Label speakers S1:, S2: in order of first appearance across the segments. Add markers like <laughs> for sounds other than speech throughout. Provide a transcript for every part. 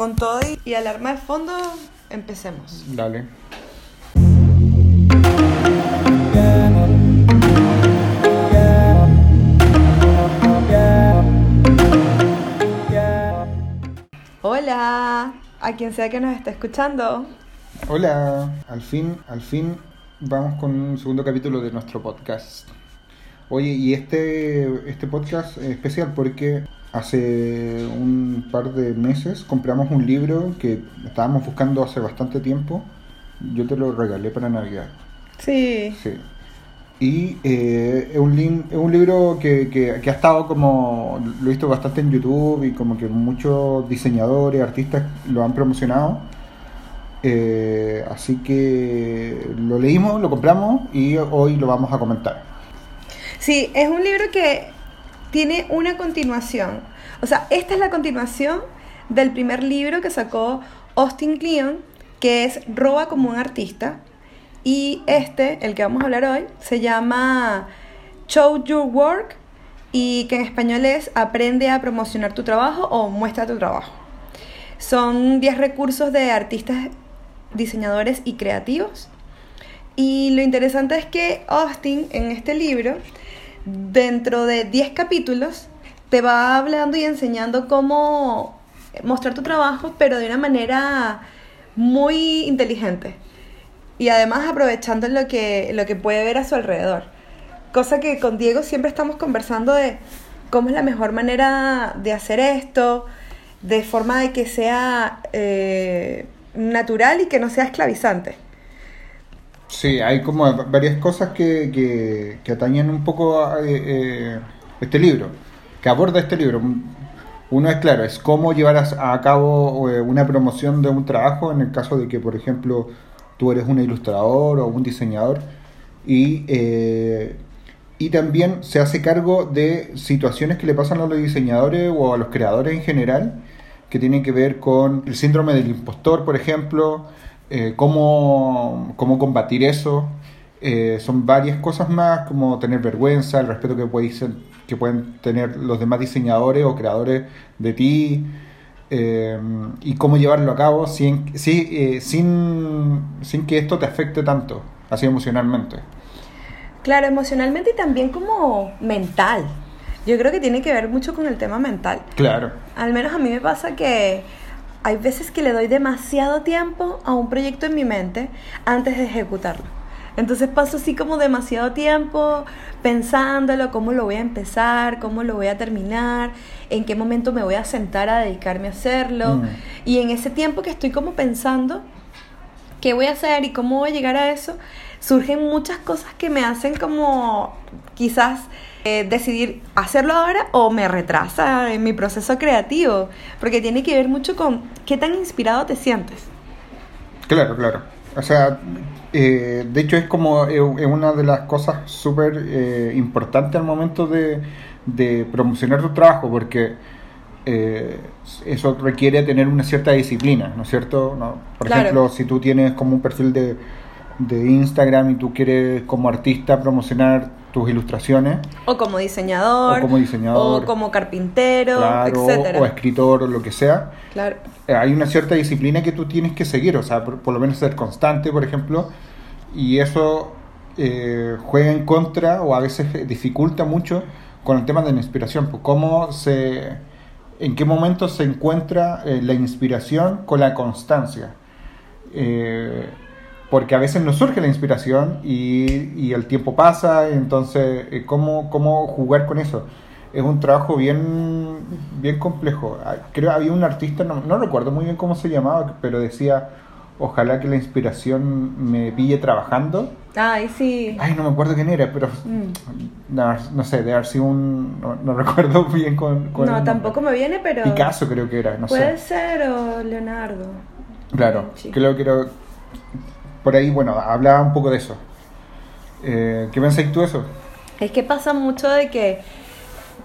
S1: con todo y, y alarma de fondo, empecemos.
S2: Dale.
S1: Hola, a quien sea que nos esté escuchando.
S2: Hola, al fin, al fin vamos con un segundo capítulo de nuestro podcast. Oye, y este, este podcast es especial porque hace un par de meses compramos un libro que estábamos buscando hace bastante tiempo. Yo te lo regalé para Navidad.
S1: Sí.
S2: Sí. Y eh, es, un es un libro que, que- que ha estado como, lo he visto bastante en YouTube y como que muchos diseñadores, artistas lo han promocionado. Eh, así que lo leímos, lo compramos y hoy lo vamos a comentar.
S1: Sí, es un libro que tiene una continuación. O sea, esta es la continuación del primer libro que sacó Austin Kleon, que es Roba como un artista. Y este, el que vamos a hablar hoy, se llama Show Your Work y que en español es Aprende a promocionar tu trabajo o Muestra tu trabajo. Son 10 recursos de artistas, diseñadores y creativos. Y lo interesante es que Austin en este libro, dentro de 10 capítulos, te va hablando y enseñando cómo mostrar tu trabajo, pero de una manera muy inteligente. Y además aprovechando lo que, lo que puede ver a su alrededor. Cosa que con Diego siempre estamos conversando de cómo es la mejor manera de hacer esto, de forma de que sea eh, natural y que no sea esclavizante.
S2: Sí, hay como varias cosas que, que, atañen un poco a eh, eh, este libro, que aborda este libro. Uno es claro, es cómo llevar a, a cabo eh, una promoción de un trabajo en el caso de que, por ejemplo, tú eres un ilustrador o un diseñador y, eh, y también se hace cargo de situaciones que le pasan a los diseñadores o a los creadores en general que tienen que ver con el síndrome del impostor, por ejemplo, eh, cómo, cómo combatir eso. Eh, son varias cosas más, como tener vergüenza, el respeto que, que pueden tener los demás diseñadores o creadores de ti, eh, y cómo llevarlo a cabo sin, eh, sin, sin que esto te afecte tanto, así emocionalmente.
S1: Claro, emocionalmente y también como mental. Yo creo que tiene que ver mucho con el tema mental.
S2: Claro.
S1: Al menos a mí me pasa que hay veces que le doy demasiado tiempo a un proyecto en mi mente antes de ejecutarlo. Entonces paso así como demasiado tiempo pensándolo, cómo lo voy a empezar, cómo lo voy a terminar, en qué momento me voy a sentar a dedicarme a hacerlo.
S2: Mm.
S1: Y en ese tiempo que estoy como pensando qué voy a hacer y cómo voy a llegar a eso, surgen muchas cosas que me hacen como quizás eh, decidir hacerlo ahora o me retrasa en mi proceso creativo, porque tiene que ver mucho con qué tan inspirado te sientes.
S2: Claro, claro. O sea, eh, de hecho es como eh, una de las cosas súper eh, importantes al momento de, de promocionar tu trabajo, porque eso requiere tener una cierta disciplina, ¿no es cierto? ¿No? Por
S1: Claro.
S2: ejemplo, si tú tienes como un perfil de, de Instagram y tú quieres como artista promocionar tus ilustraciones,
S1: O como diseñador,
S2: O como diseñador.
S1: o como carpintero,
S2: claro,
S1: etcétera.
S2: o escritor o lo que sea,
S1: Claro.
S2: eh, hay una cierta disciplina que tú tienes que seguir, o sea, por, por lo menos ser constante, por ejemplo, y eso eh, juega en contra o a veces eh, dificulta mucho con el tema de la inspiración, pues cómo se, en qué momento se encuentra eh, la inspiración con la constancia. Eh, porque a veces no surge la inspiración y, y el tiempo pasa, entonces, eh, ¿cómo, ¿cómo jugar con eso? Es un trabajo bien, bien complejo. Ah, Creo había un artista, no, no recuerdo muy bien cómo se llamaba, pero decía, ojalá que la inspiración me pille trabajando.
S1: Ay, sí.
S2: Ay, no me acuerdo quién era, pero
S1: Mm.
S2: no, no sé, de haber sido un... No, no recuerdo <laughs> bien con... con
S1: No, tampoco me viene, pero...
S2: Picasso creo que era, no
S1: Puede
S2: sé.
S1: ser o Leonardo.
S2: Claro,
S1: Sí.
S2: creo que era- por ahí, bueno, hablaba un poco de eso. Eh, ¿Qué pensáis tú de eso?
S1: Es que pasa mucho de que,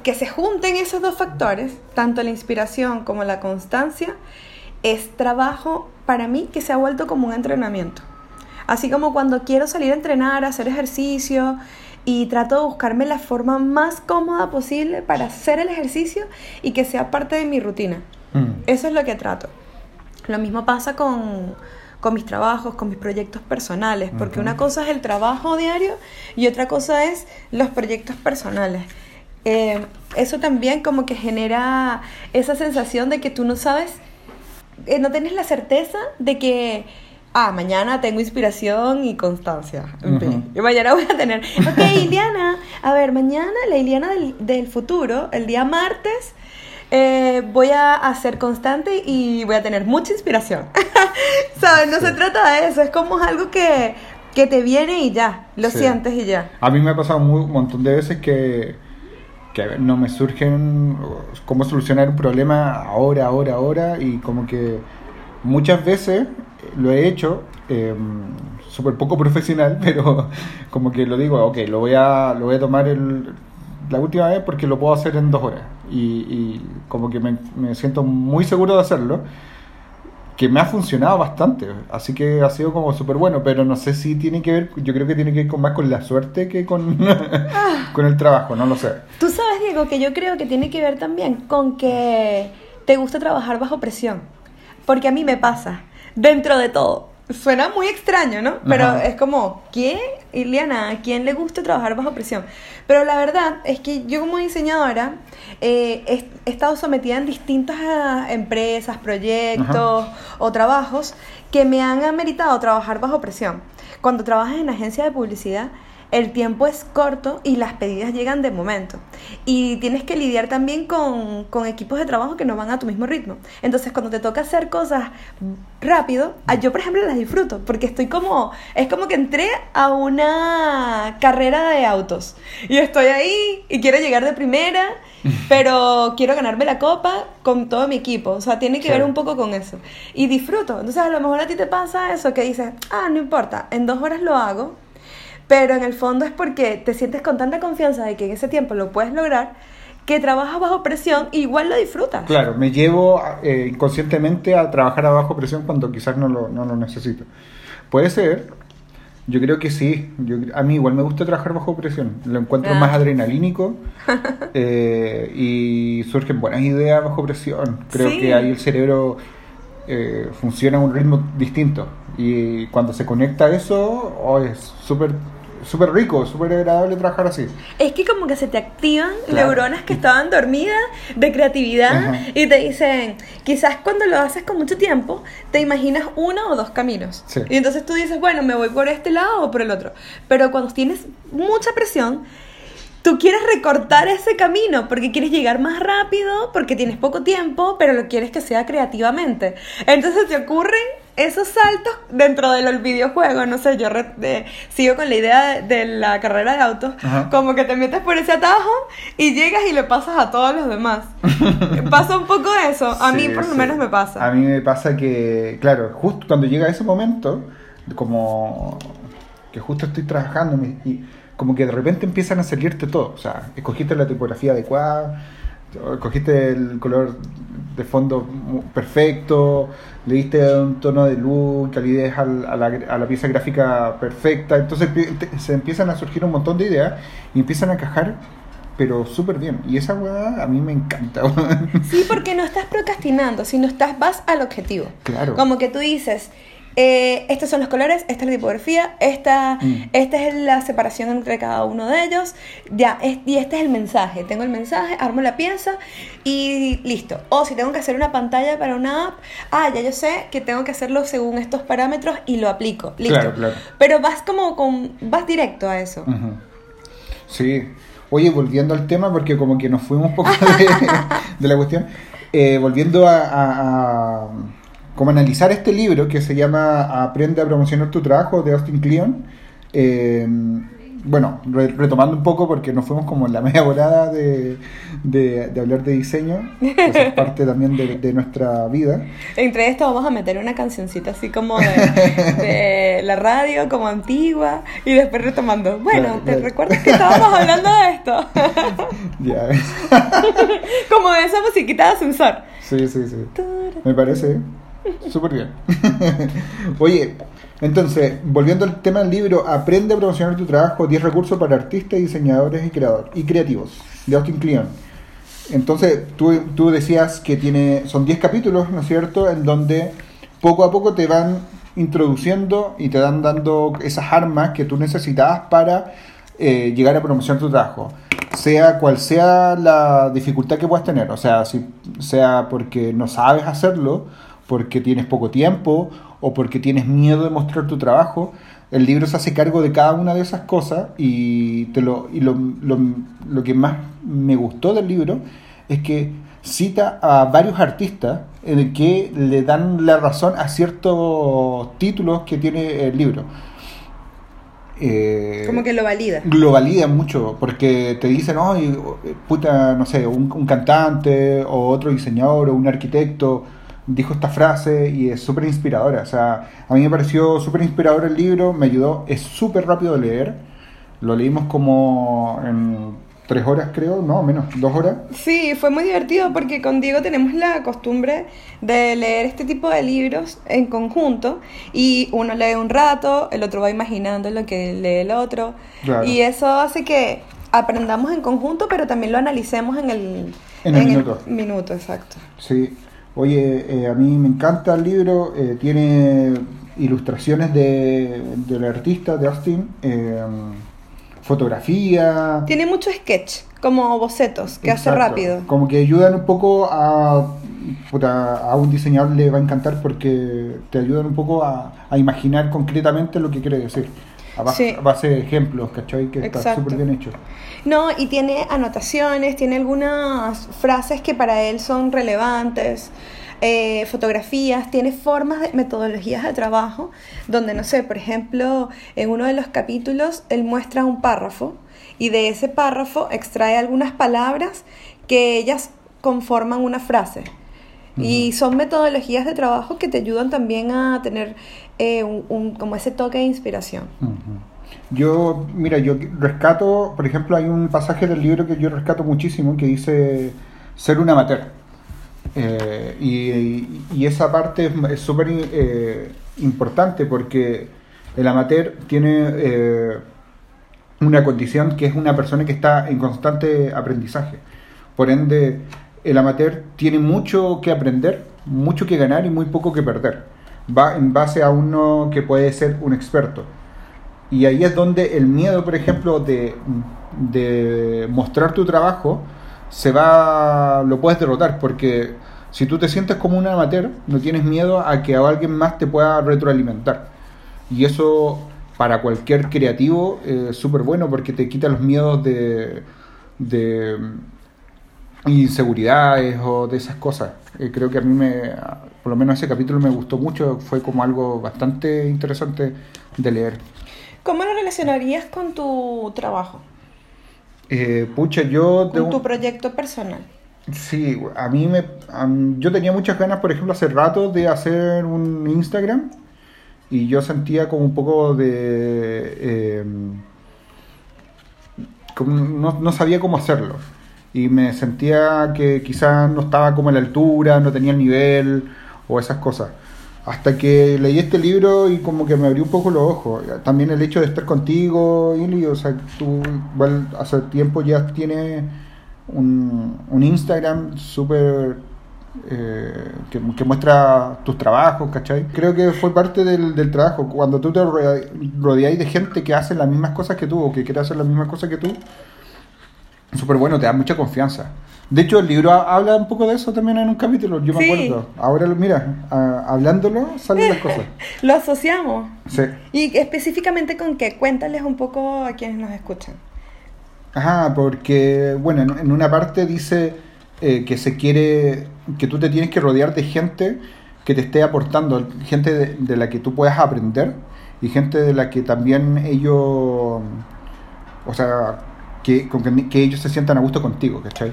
S1: que se junten esos dos factores, tanto la inspiración como la constancia, es trabajo para mí que se ha vuelto como un entrenamiento. Así como cuando quiero salir a entrenar, a hacer ejercicio y trato de buscarme la forma más cómoda posible para hacer el ejercicio y que sea parte de mi rutina.
S2: Mm.
S1: Eso es lo que trato. Lo mismo pasa con, con mis trabajos, con mis proyectos personales, porque una cosa es el trabajo diario y otra cosa es los proyectos personales. Eh, eso también como que genera esa sensación de que tú no sabes, eh, no tienes la certeza de que, ah, mañana tengo inspiración y constancia. En fin,
S2: Ujú.
S1: y mañana voy a tener, ok, Iliana, a ver, mañana la Iliana del, del futuro, el día martes, eh, voy a, ser constante y voy a tener mucha inspiración. <laughs> ¿Sabes? No se trata de eso, es como algo que, que te viene y ya, lo
S2: Sí.
S1: sientes y ya.
S2: A mí me ha pasado un montón de veces que, que no me surgen cómo solucionar un problema ahora, ahora, ahora y como que muchas veces lo he hecho eh, súper poco profesional, <laughs> pero como que lo digo, ok, lo voy a, lo voy a tomar el, la última vez porque lo puedo hacer en dos horas y, y como que me, me siento muy seguro de hacerlo que me ha funcionado bastante, así que ha sido como súper bueno, pero no sé si tiene que ver, yo creo que tiene que ver con más con la suerte que con, <laughs> con el trabajo, no lo sé.
S1: Tú sabes, Diego, que yo creo que tiene que ver también con que te gusta trabajar bajo presión. Porque a mí me pasa, dentro de todo. Suena muy extraño, ¿no? Pero
S2: Ajá.
S1: es como, ¿quién, Iliana? ¿A quién le gusta trabajar bajo presión? Pero la verdad es que yo como diseñadora eh, he, he estado sometida en distintas ah, empresas, proyectos o trabajos que me han ameritado trabajar bajo presión. Cuando trabajas en agencia de publicidad, el tiempo es corto y las pedidas llegan de momento. Y tienes que lidiar también con, con equipos de trabajo que no van a tu mismo ritmo. Entonces, cuando te toca hacer cosas rápido, ah, yo por ejemplo las disfruto porque estoy como, es como que entré a una carrera de autos y estoy ahí y quiero llegar de primera, <laughs> pero quiero ganarme la copa con todo mi equipo. O sea, tiene que ver un poco con eso. Y disfruto. Entonces, a lo mejor a ti te pasa eso que dices, ah, no importa, en dos horas lo hago. Pero en el fondo es porque te sientes con tanta confianza de que en ese tiempo lo puedes lograr, que trabajas bajo presión y igual lo disfrutas.
S2: Claro, me llevo eh, inconscientemente a trabajar a bajo presión cuando quizás no lo, no lo necesito. Puede ser, yo creo que sí, yo, a mí igual me gusta trabajar bajo presión, lo encuentro
S1: Ah.
S2: más adrenalínico <laughs> eh, y surgen buenas ideas bajo presión. Creo
S1: Sí.
S2: que ahí el cerebro eh, funciona a un ritmo distinto y cuando se conecta a eso, oh, es súper súper rico, súper agradable trabajar así.
S1: Es que como que se te activan
S2: Claro.
S1: neuronas que estaban dormidas de creatividad
S2: Ajá.
S1: y te dicen, quizás cuando lo haces con mucho tiempo, te imaginas uno o dos caminos.
S2: Sí.
S1: Y entonces tú dices, bueno, me voy por este lado o por el otro. Pero cuando tienes mucha presión, tú quieres recortar ese camino porque quieres llegar más rápido, porque tienes poco tiempo, pero lo quieres que sea creativamente. Entonces te ocurren esos saltos dentro del videojuego. No sé, yo re- de- sigo con la idea de, de la carrera de autos,
S2: Ajá.
S1: como que te metes por ese atajo y llegas y le pasas a todos los demás. <laughs> pasa un poco eso. A mí por lo
S2: sí.
S1: menos me pasa.
S2: A mí me pasa que, claro, justo cuando llega ese momento, como que justo estoy trabajando y como que de repente empiezan a salirte todo. O sea, escogiste la tipografía adecuada, escogiste el color de fondo perfecto, le diste un tono de luz, calidez al- a, la, a la pieza gráfica perfecta. Entonces te- se empiezan a surgir un montón de ideas y empiezan a cajar, pero súper bien. Y esa weá a mí me encanta.
S1: Sí, porque no estás procrastinando, sino estás, vas al objetivo.
S2: Claro.
S1: Como que tú dices, eh, estos son los colores, esta es la tipografía, esta,
S2: Mm.
S1: esta es la separación entre cada uno de ellos, ya, es- y este es el mensaje. Tengo el mensaje, armo la pieza y listo. O si tengo que hacer una pantalla para una app, ah, ya yo sé que tengo que hacerlo según estos parámetros y lo aplico. Listo.
S2: Claro, claro.
S1: Pero vas como con, vas directo a eso.
S2: Sí. Oye, volviendo al tema, porque como que nos fuimos un poco de, <laughs> de la cuestión, eh, volviendo a, a- a- como analizar este libro que se llama Aprende a promocionar tu trabajo de Austin Kleon. eh, bueno, re- retomando un poco porque nos fuimos como en la <laughs> media volada de, de- de hablar de diseño, que eso es parte también de, de nuestra vida.
S1: Entre esto vamos a meter una cancioncita así como de, <laughs> la radio, como antigua, y después retomando. Bueno, ¿te recuerdas que estábamos hablando de esto? <laughs>
S2: Ya.
S1: como de esa musiquita de ascensor.
S2: Sí, sí, sí. Me parece súper bien. <laughs> Oye, entonces, volviendo al tema del libro, Aprende a promocionar tu trabajo, 10 recursos para artistas, diseñadores y, creador, y creativos, de Austin Kleon. Entonces, tú, tú decías que tiene, son 10 capítulos, ¿no es cierto?, en donde poco a poco te van introduciendo y te dan dando esas armas que tú necesitabas para eh, llegar a promocionar tu trabajo. Sea cual sea la dificultad que puedas tener, o sea, si sea porque no sabes hacerlo, porque tienes poco tiempo o porque tienes miedo de mostrar tu trabajo, el libro se hace cargo de cada una de esas cosas y, te lo, y lo, lo, lo que más me gustó del libro es que cita a varios artistas en el que le dan la razón a ciertos títulos que tiene el libro.
S1: Eh, Como que lo valida.
S2: Lo valida mucho, porque te dicen, oh, puta, no sé, un, un, cantante o otro diseñador o un arquitecto dijo esta frase y es súper inspiradora. O sea, a mí me pareció súper inspirador el libro, me ayudó, es súper rápido de leer. Lo leímos como en tres horas creo, no, menos, dos horas.
S1: Sí, fue muy divertido porque con Diego tenemos la costumbre de leer este tipo de libros en conjunto y uno lee un rato, el otro va imaginando lo que lee el otro y eso hace que aprendamos en conjunto pero también lo analicemos en el,
S2: en el minuto.
S1: minuto, exacto.
S2: Sí, oye, eh, a mí me encanta el libro, eh, tiene ilustraciones de, del artista, de Austin. Eh, fotografía.
S1: Tiene mucho sketch, como bocetos, que hace rápido.
S2: Como que ayudan un poco a. a un diseñador le va a encantar porque te ayudan un poco a, imaginar concretamente lo que quiere decir. A base, de ejemplos, ¿cachai? Que está súper bien hecho.
S1: No, y tiene anotaciones, tiene algunas frases que para él son relevantes. Eh, fotografías, tiene formas, de, metodologías de trabajo, donde, no sé, por ejemplo, en uno de los capítulos él muestra un párrafo y de ese párrafo extrae algunas palabras que ellas conforman una frase. Y son metodologías de trabajo que te ayudan también a tener eh, un, como ese toque de inspiración.
S2: Yo, mira, yo rescato, por ejemplo, hay un pasaje del libro que yo rescato muchísimo que dice ser un amateur. Eh, y, esa parte es súper eh, importante porque el amateur tiene eh, una condición que es una persona que está en constante aprendizaje. Por ende, el amateur tiene mucho que aprender, mucho que ganar y muy poco que perder. Va en base a uno que puede ser un experto. Y ahí es donde el miedo, por ejemplo, de, de mostrar tu trabajo, se va, lo puedes derrotar, porque si tú te sientes como un amateur, no tienes miedo a que alguien más te pueda retroalimentar. Y eso para cualquier creativo es súper bueno porque te quita los miedos de, de inseguridades o de esas cosas. Eh, creo que a mí me, por lo menos ese capítulo me gustó mucho, fue como algo bastante interesante de leer.
S1: ¿Cómo lo relacionarías con tu trabajo?
S2: Eh, pucha, yo...
S1: Con tu proyecto personal.
S2: Sí, a mí me... yo tenía muchas ganas, por ejemplo, hace rato de hacer un Instagram y yo sentía como un poco de... Em, no, no, sabía cómo hacerlo y me sentía que quizás no estaba como a la altura, no tenía el nivel o esas cosas. Hasta que leí este libro y como que me abrió un poco los ojos. También el hecho de estar contigo, Ili, o sea, tú igual hace tiempo ya tienes un, un Instagram súper eh, que, muestra tus trabajos, ¿cachai? Creo que fue parte del, del trabajo. Cuando tú te rodeáis de gente que hace las mismas cosas que tú o que quiere hacer las mismas cosas que tú, súper bueno, te da mucha confianza. De hecho, el libro habla un poco de eso también en un capítulo, yo me acuerdo. Ahora, mira, hablándolo, salen las cosas. <laughs>
S1: Lo asociamos.
S2: Sí.
S1: ¿Y específicamente con qué? Cuéntales un poco a quienes nos escuchan.
S2: Ajá, porque, bueno, en, una parte dice eh, que se quiere, que tú te tienes que rodear de gente que te esté aportando, gente de, la que tú puedas aprender y gente de la que también ellos, o sea, que, que, ellos se sientan a gusto contigo, ¿cachai?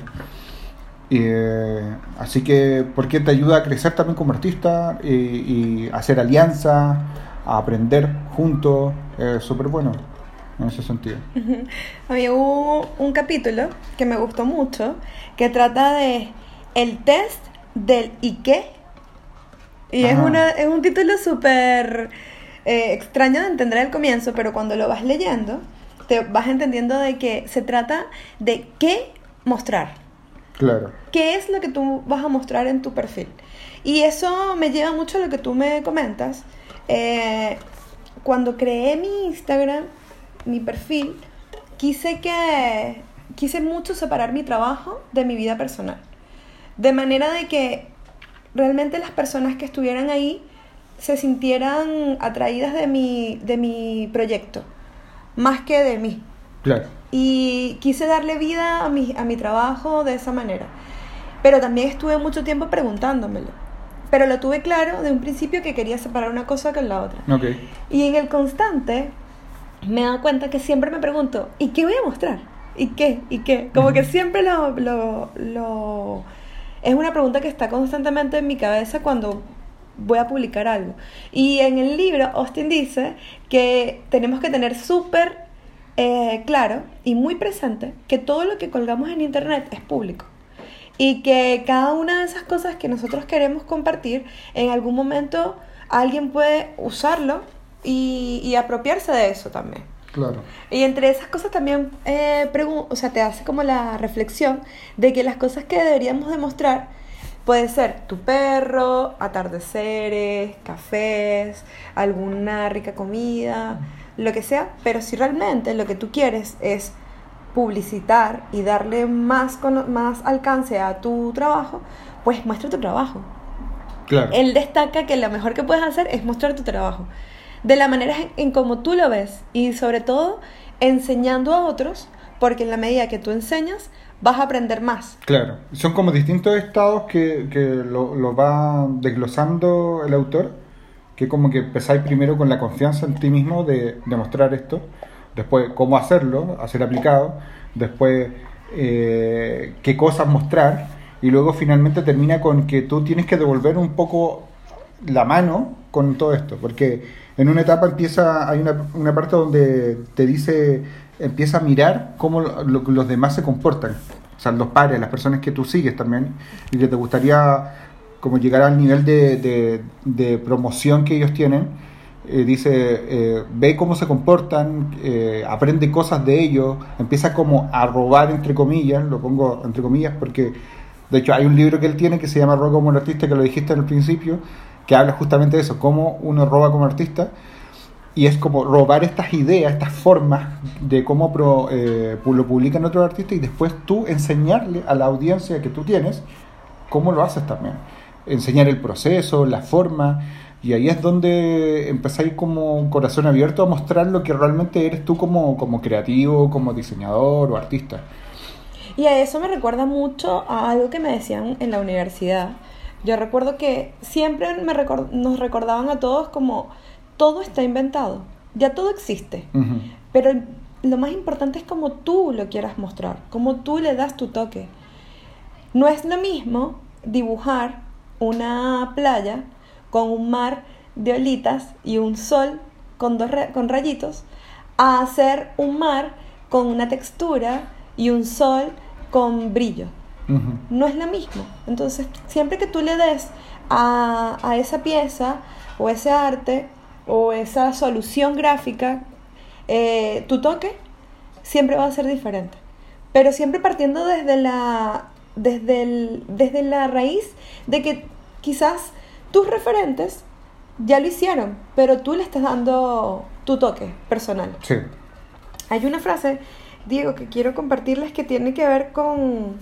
S2: Eh, así que, porque te ayuda a crecer también como artista y, y hacer alianzas, a aprender juntos, es súper bueno en ese sentido. <laughs>
S1: Había un capítulo que me gustó mucho que trata de el test del ¿y qué? Y es, una, es un título súper eh, extraño de entender al comienzo, pero cuando lo vas leyendo, te vas entendiendo de que se trata de qué mostrar.
S2: Claro.
S1: ¿Qué es lo que tú vas a mostrar en tu perfil? Y eso me lleva mucho a lo que tú me comentas. Eh, cuando creé mi Instagram, mi perfil, quise que quise mucho separar mi trabajo de mi vida personal. De manera de que realmente las personas que estuvieran ahí se sintieran atraídas de mi, de mi proyecto, más que de mí.
S2: Claro.
S1: Y quise darle vida a mi, a mi trabajo de esa manera. Pero también estuve mucho tiempo preguntándomelo. Pero lo tuve claro de un principio que quería separar una cosa con la otra.
S2: Ok.
S1: Y en el constante me he dado cuenta que siempre me pregunto, ¿y qué voy a mostrar? ¿Y qué? ¿Y qué? Como que siempre lo, lo, lo... Es una pregunta que está constantemente en mi cabeza cuando voy a publicar algo. Y en el libro Austin dice que tenemos que tener súper eh, claro y muy presente que todo lo que colgamos en internet es público. Y que cada una de esas cosas que nosotros queremos compartir, en algún momento alguien puede usarlo y, y apropiarse de eso también.
S2: Claro.
S1: Y entre esas cosas también, eh, o sea, te hace como la reflexión de que las cosas que deberíamos demostrar puede ser tu perro, atardeceres, cafés, alguna rica comida, lo que sea, pero si realmente lo que tú quieres es publicitar y darle más, cono- más alcance a tu trabajo, pues muestra tu trabajo.
S2: Claro.
S1: Él destaca que lo mejor que puedes hacer es mostrar tu trabajo. De la manera en, en como tú lo ves y sobre todo enseñando a otros, porque en la medida que tú enseñas vas a aprender más.
S2: Claro, son como distintos estados que, que lo, va desglosando el autor, que como que empezáis primero con la confianza en ti mismo de demostrar esto, después cómo hacerlo, hacer aplicado, después eh, qué cosas mostrar, y luego finalmente termina con que tú tienes que devolver un poco la mano con todo esto, porque en una etapa empieza, hay una, una parte donde te dice, empieza a mirar cómo lo- lo- los demás se comportan, o sea, los pares, las personas que tú sigues también, y que te gustaría como llegar al nivel de, promoción que ellos tienen, eh, dice, eh, ve cómo se comportan, eh, aprende cosas de ellos, empieza como a robar entre comillas, lo pongo entre comillas porque de hecho hay un libro que él tiene que se llama Roba como un artista, que lo dijiste el principio, que habla justamente de eso, cómo uno roba como artista, y es como robar estas ideas, estas formas de cómo pro- eh, lo publican otros artistas y después tú enseñarle a la audiencia que tú tienes cómo lo haces también. Enseñar el proceso, la forma, y ahí es donde empezáis como un corazón abierto a mostrar lo que realmente eres tú como, como creativo, como diseñador o artista.
S1: Y a eso me recuerda mucho a algo que me decían en la universidad. Yo recuerdo que siempre me nos recordaban a todos como todo está inventado, ya todo existe. Pero lo más importante es cómo tú lo quieras mostrar, cómo tú le das tu toque. No es lo mismo dibujar una playa con un mar de olitas y un sol con, dos con rayitos a hacer un mar con una textura y un sol con brillo. No es lo mismo. Entonces, siempre que tú le des a, a esa pieza o ese arte o esa solución gráfica eh, tu toque, siempre va a ser diferente. Pero siempre partiendo desde la, desde, el- desde la raíz de que quizás tus referentes ya lo hicieron, pero tú le estás dando tu toque personal.
S2: Sí.
S1: Hay una frase, Diego, que quiero compartirles que tiene que ver con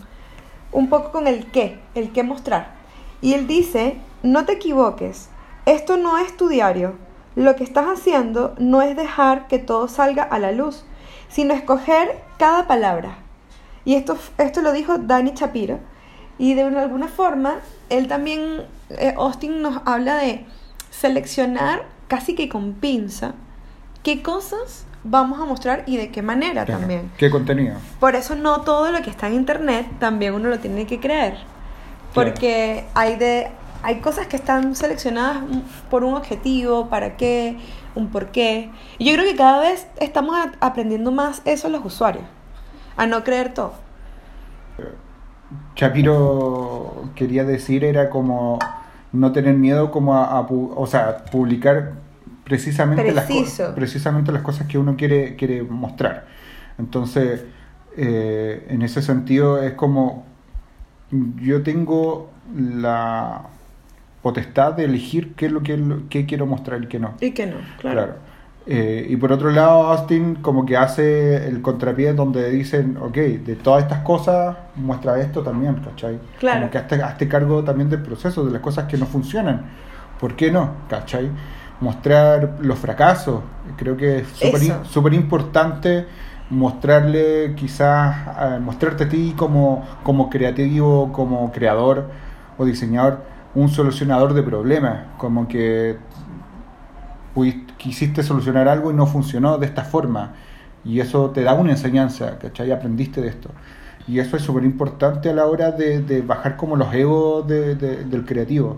S1: un poco con el qué, el qué mostrar. Y él dice, no te equivoques, esto no es tu diario. Lo que estás haciendo no es dejar que todo salga a la luz, sino escoger cada palabra. Y esto, esto lo dijo Dani Shapiro. Y de una- alguna forma, él también, eh, Austin nos habla de seleccionar casi que con pinza qué cosas vamos a mostrar y de qué manera
S2: Claro.
S1: también.
S2: ¿Qué contenido?
S1: Por eso no todo lo que está en internet también uno lo tiene que creer. Porque hay de hay cosas que están seleccionadas por un objetivo, para qué, un por qué. Y yo creo que cada vez estamos aprendiendo más eso los usuarios, a no creer todo.
S2: Shapiro quería decir era como no tener miedo como a, a o sea, publicar precisamente las,
S1: Preciso.
S2: precisamente las cosas que uno quiere, quiere mostrar. Entonces, eh, en ese sentido es como yo tengo la potestad de elegir qué es lo que qué quiero mostrar y qué no.
S1: Y qué no, claro.
S2: Eh, y por otro lado, Austin como que hace el contrapié donde dicen, ok, de todas estas cosas, muestra esto también, ¿cachai?
S1: Claro.
S2: Como que hazte, hazte cargo también del proceso, de las cosas que no funcionan. ¿Por qué no? ¿cachai? Mostrar los fracasos. Creo que es súper importante mostrarle quizás, eh, mostrarte a ti como, como creativo, como creador o diseñador, un solucionador de problemas, como que pudiste- quisiste solucionar algo y no funcionó de esta forma. Y eso te da una enseñanza, ¿cachai? Aprendiste de esto. Y eso es súper importante a la hora de, de bajar como los egos de- de- del creativo.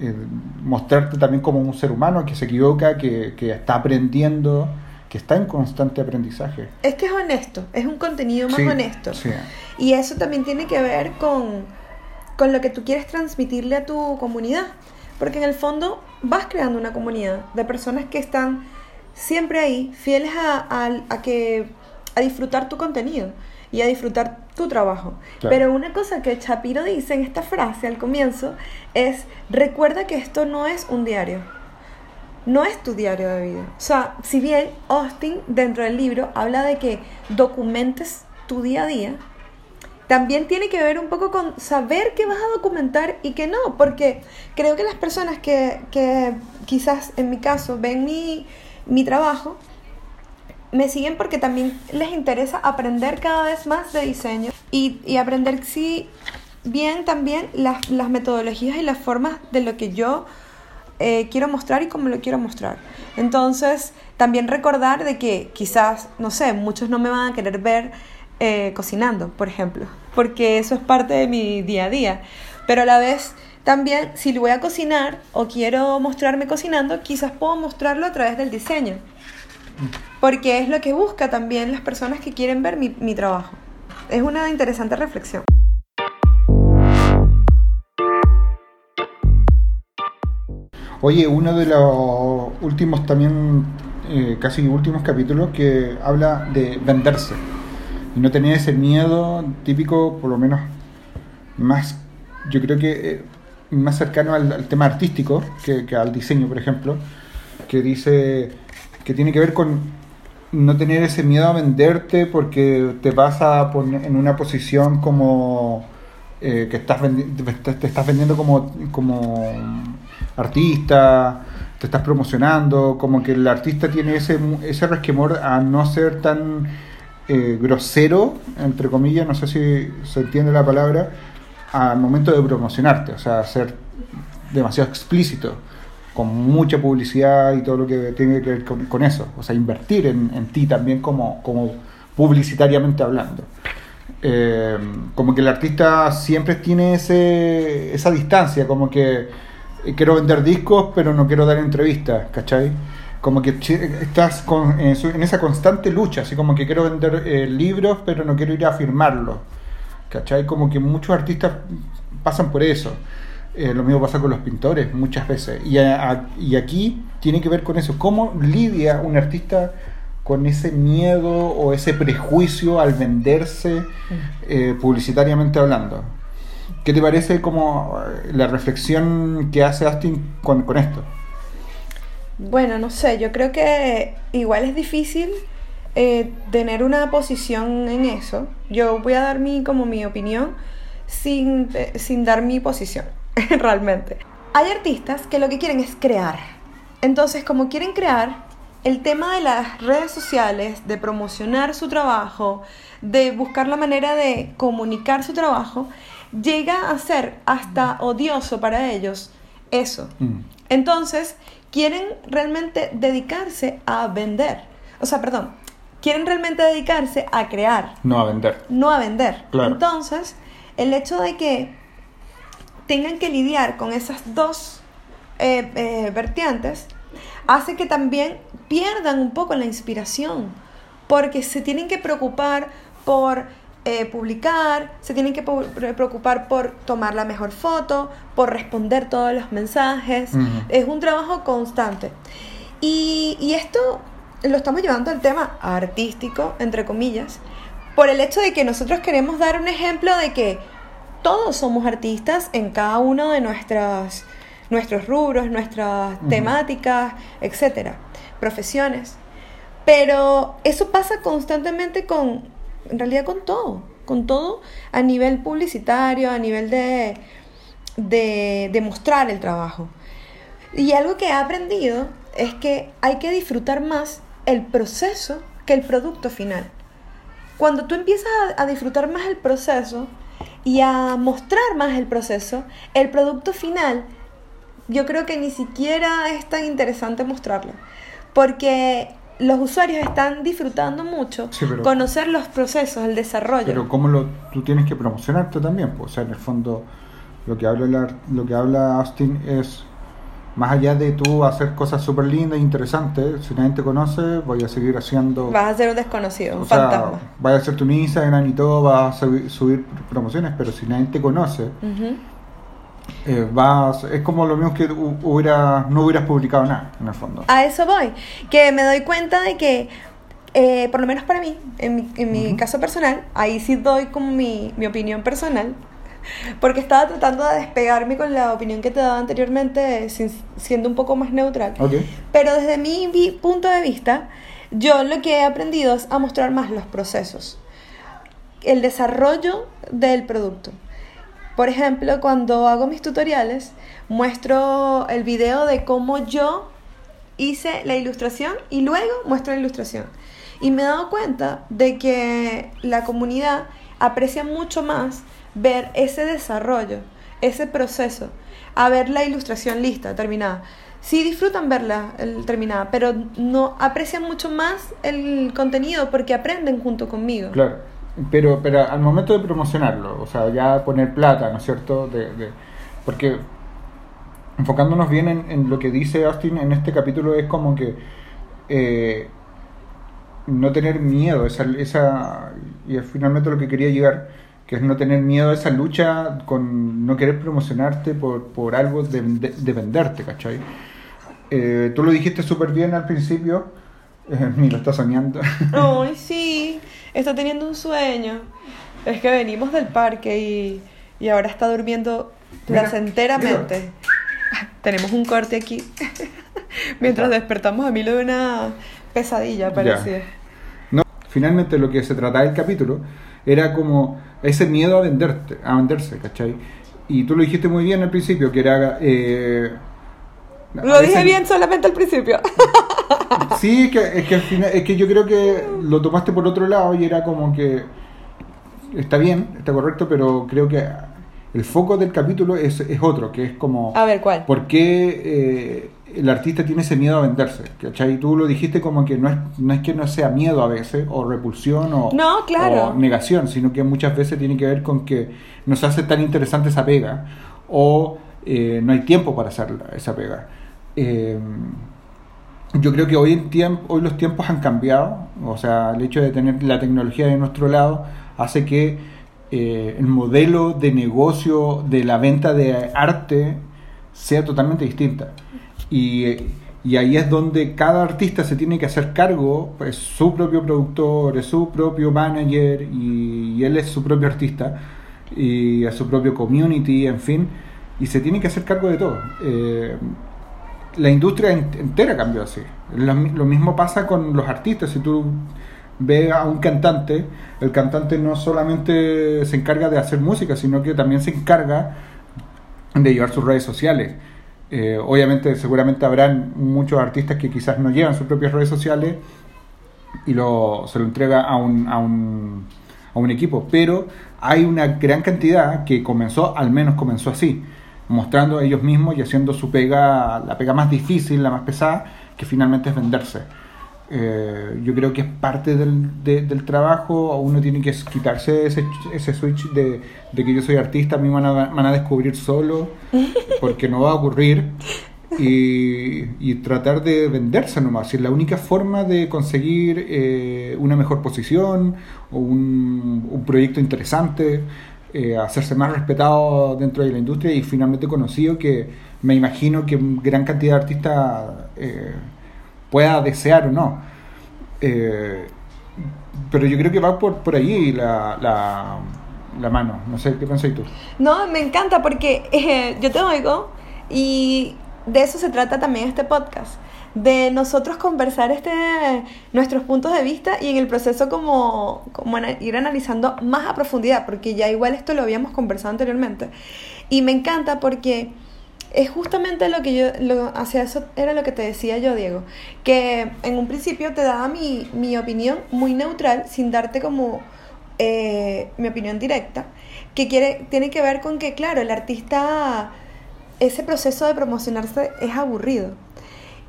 S2: Eh, mostrarte también como un ser humano que se equivoca, que, que está aprendiendo, que está en constante aprendizaje.
S1: Es que es honesto, es un contenido más
S2: Sí,
S1: honesto.
S2: sí.
S1: Y eso también tiene que ver con, con lo que tú quieres transmitirle a tu comunidad. Porque en el fondo vas creando una comunidad de personas que están siempre ahí, fieles a, a- a que, a disfrutar tu contenido y a disfrutar tu trabajo.
S2: Claro.
S1: Pero una cosa que Chapiro dice en esta frase al comienzo es, recuerda que esto no es un diario. No es tu diario de vida. O sea, si bien Austin dentro del libro habla de que documentes tu día a día, también tiene que ver un poco con saber qué vas a documentar y qué no, porque creo que las personas que, que quizás en mi caso ven mi, mi trabajo, me siguen porque también les interesa aprender cada vez más de diseño y, y aprender sí bien también las, las metodologías y las formas de lo que yo eh, quiero mostrar y cómo lo quiero mostrar. Entonces, también recordar de que quizás, no sé, muchos no me van a querer ver eh, cocinando, por ejemplo, porque eso es parte de mi día a día. Pero a la vez, también, si lo voy a cocinar o quiero mostrarme cocinando, quizás puedo mostrarlo a través del diseño. Porque es lo que busca también las personas que quieren ver mi, mi trabajo. Es una interesante reflexión.
S2: Oye, uno de los últimos también, eh, casi últimos capítulos que habla de venderse y no tener ese miedo típico, por lo menos más, yo creo que eh, más cercano al, tema artístico que, al diseño, por ejemplo, que dice que tiene que ver con no tener ese miedo a venderte porque te vas a poner en una posición como eh, que estás te estás vendiendo como, como artista, te estás promocionando, como que el artista tiene ese, ese resquemor a no ser tan eh, grosero, entre comillas, no sé si se entiende la palabra, al momento de promocionarte, o sea, ser demasiado explícito, con mucha publicidad y todo lo que tiene que ver con, eso, o sea, invertir en, en ti también como, como publicitariamente hablando. Eh, como que el artista siempre tiene ese, esa distancia, como que eh, quiero vender discos, pero no quiero dar entrevistas, ¿cachai? Como que estás con- en, su- en esa constante lucha, así como que quiero vender eh, libros, pero no quiero ir a firmarlos, ¿cachai? Como que muchos artistas pasan por eso. Eh, lo mismo pasa con los pintores muchas veces. Y, a- a- y aquí tiene que ver con eso. ¿Cómo lidia un artista con ese miedo o ese prejuicio al venderse eh, publicitariamente hablando? ¿Qué te parece como la reflexión que hace Austin con, con esto?
S1: Bueno, no sé, yo creo que igual es difícil eh, tener una posición en eso. Yo voy a dar mi, como mi opinión sin, eh, sin dar mi posición, <laughs> realmente. Hay artistas que lo que quieren es crear. Entonces, como quieren crear, el tema de las redes sociales, de promocionar su trabajo, de buscar la manera de comunicar su trabajo, llega a ser hasta odioso para ellos eso.
S2: Mm.
S1: Entonces, quieren realmente dedicarse a vender. O sea, perdón, quieren realmente dedicarse a crear,
S2: No a vender.
S1: no a vender.
S2: Claro.
S1: Entonces, el hecho de que tengan que lidiar con esas dos eh, eh, vertientes hace que también pierdan un poco la inspiración, porque se tienen que preocupar por eh, publicar, se tienen que preocupar por tomar la mejor foto, por responder todos los mensajes. Es un trabajo constante. Y, y esto lo estamos llevando al tema artístico, entre comillas, por el hecho de que nosotros queremos dar un ejemplo de que todos somos artistas en cada uno de nuestras, nuestros rubros, nuestras temáticas, etcétera, profesiones. Pero eso pasa constantemente con, en realidad con todo, con todo a nivel publicitario, a nivel de, de, mostrar el trabajo. Y algo que he aprendido es que hay que disfrutar más el proceso que el producto final. Cuando tú empiezas a disfrutar más el proceso y a mostrar más el proceso, el producto final, yo creo que ni siquiera es tan interesante mostrarlo. Porque los usuarios están disfrutando mucho
S2: Sí, pero-
S1: conocer los procesos, el desarrollo.
S2: Pero cómo lo, tú tienes que promocionarte también, pues, o sea, en el fondo lo que habla la- lo que habla Austin es más allá de tú hacer cosas súper lindas e interesantes, si nadie te conoce, voy a seguir haciendo
S1: Vas a ser un desconocido, un
S2: o sea,
S1: fantasma.
S2: vas a hacer tu Instagram y todo, vas a subir, subir promociones, pero si nadie te conoce,
S1: Ujú.
S2: Eh, vas, es como lo mismo que hu- hubiera, no hubieras publicado nada, en el fondo.
S1: A eso voy. Que me doy cuenta de que, eh, por lo menos para mí, en mi, en mi
S2: Ujú.
S1: caso personal, ahí sí doy como mi, mi opinión personal. Porque estaba tratando de despegarme con la opinión que te daba anteriormente, sin- siendo un poco más neutral.
S2: Ok.
S1: Pero desde mi vi- punto de vista, yo lo que he aprendido es a mostrar más los procesos, el desarrollo del producto. Por ejemplo, cuando hago mis tutoriales, muestro el video de cómo yo hice la ilustración y luego muestro la ilustración. Y me he dado cuenta de que la comunidad aprecia mucho más ver ese desarrollo, ese proceso, a ver la ilustración lista, terminada. Sí disfrutan verla terminada, pero no aprecian mucho más el contenido porque aprenden junto conmigo.
S2: Claro, pero, pero al momento de promocionarlo, o sea, ya poner plata, ¿no es cierto? De, de- porque enfocándonos bien en, en lo que dice Austin en este capítulo es como que eh, no tener miedo, esa, esa, y es finalmente lo que quería llegar, que es no tener miedo a esa lucha con no querer promocionarte por, por algo de, de- de venderte, ¿cachai? Eh, tú lo dijiste súper bien al principio, eh, ni lo estás soñando.
S1: Ay, sí, está teniendo un sueño. Es que venimos del parque y, y ahora está durmiendo
S2: Mira,
S1: placenteramente. <laughs> Tenemos un corte aquí. <laughs> Mientras
S2: Ya.
S1: despertamos a Milo de una pesadilla, parecía.
S2: No, finalmente lo que se trataba del capítulo era como ese miedo a venderte, a venderse, ¿cachai? Y tú lo dijiste muy bien al principio, que era... eh,
S1: Lo dije
S2: veces-
S1: bien solamente al principio. <laughs>
S2: Sí, es que, es, que al final- es que yo creo que lo tomaste por otro lado y era como que está bien, está correcto, pero creo que el foco del capítulo es, es otro, que es como...
S1: A ver, ¿cuál?
S2: ¿Por qué eh, el artista tiene ese miedo a venderse? ¿Cachai? Tú lo dijiste como que no es, no es que no sea miedo a veces, o repulsión, o,
S1: No, claro.
S2: o negación, sino que muchas veces tiene que ver con que no se hace tan interesante esa pega, o eh, no hay tiempo para hacer esa pega. Eh, yo creo que hoy, en tiemp- hoy los tiempos han cambiado, o sea, el hecho de tener la tecnología de nuestro lado hace que eh, el modelo de negocio de la venta de arte sea totalmente distinta. Y, y ahí es donde cada artista se tiene que hacer cargo, es su propio productor, es su propio manager y, él es su propio artista y es su propio community, en fin, y se tiene que hacer cargo de todo. Eh, la industria ent- entera cambió así. Lo mismo pasa con los artistas. Si tú ves a un cantante, el cantante no solamente se encarga de hacer música, sino que también se encarga de llevar sus redes sociales. Eh, obviamente, seguramente habrán muchos artistas que quizás no llevan sus propias redes sociales y lo, se lo entrega a un, a, un, a un equipo. Pero hay una gran cantidad que comenzó, al menos comenzó así, mostrando ellos mismos y haciendo su pega, la pega más difícil, la más pesada, que finalmente es venderse. Eh, yo creo que es parte del, de- del trabajo, uno tiene que quitarse ese, ese switch de, de que yo soy artista, a mí me van a, van a descubrir solo, <laughs> porque no va a ocurrir y, y tratar de venderse nomás. Es la única forma de conseguir eh, una mejor posición o un, un proyecto interesante, eh, hacerse más respetado dentro de la industria y finalmente conocido que me imagino que gran cantidad de artistas eh, pueda desear o no. Eh, pero yo creo que va por, por ahí la, la, la mano. No sé, ¿qué pensáis tú?
S1: No, me encanta porque <laughs> eh, yo te oigo y de eso se trata también este podcast. De nosotros conversar este, nuestros puntos de vista y en el proceso como, como ir analizando más a profundidad, porque ya igual esto lo habíamos conversado anteriormente. Y me encanta porque es justamente lo que yo, lo, hacia eso era lo que te decía yo, Diego, que en un principio te daba mi, mi opinión muy neutral, sin darte como eh, mi opinión directa, que quiere, tiene que ver con que, claro, el artista, ese proceso de promocionarse es aburrido.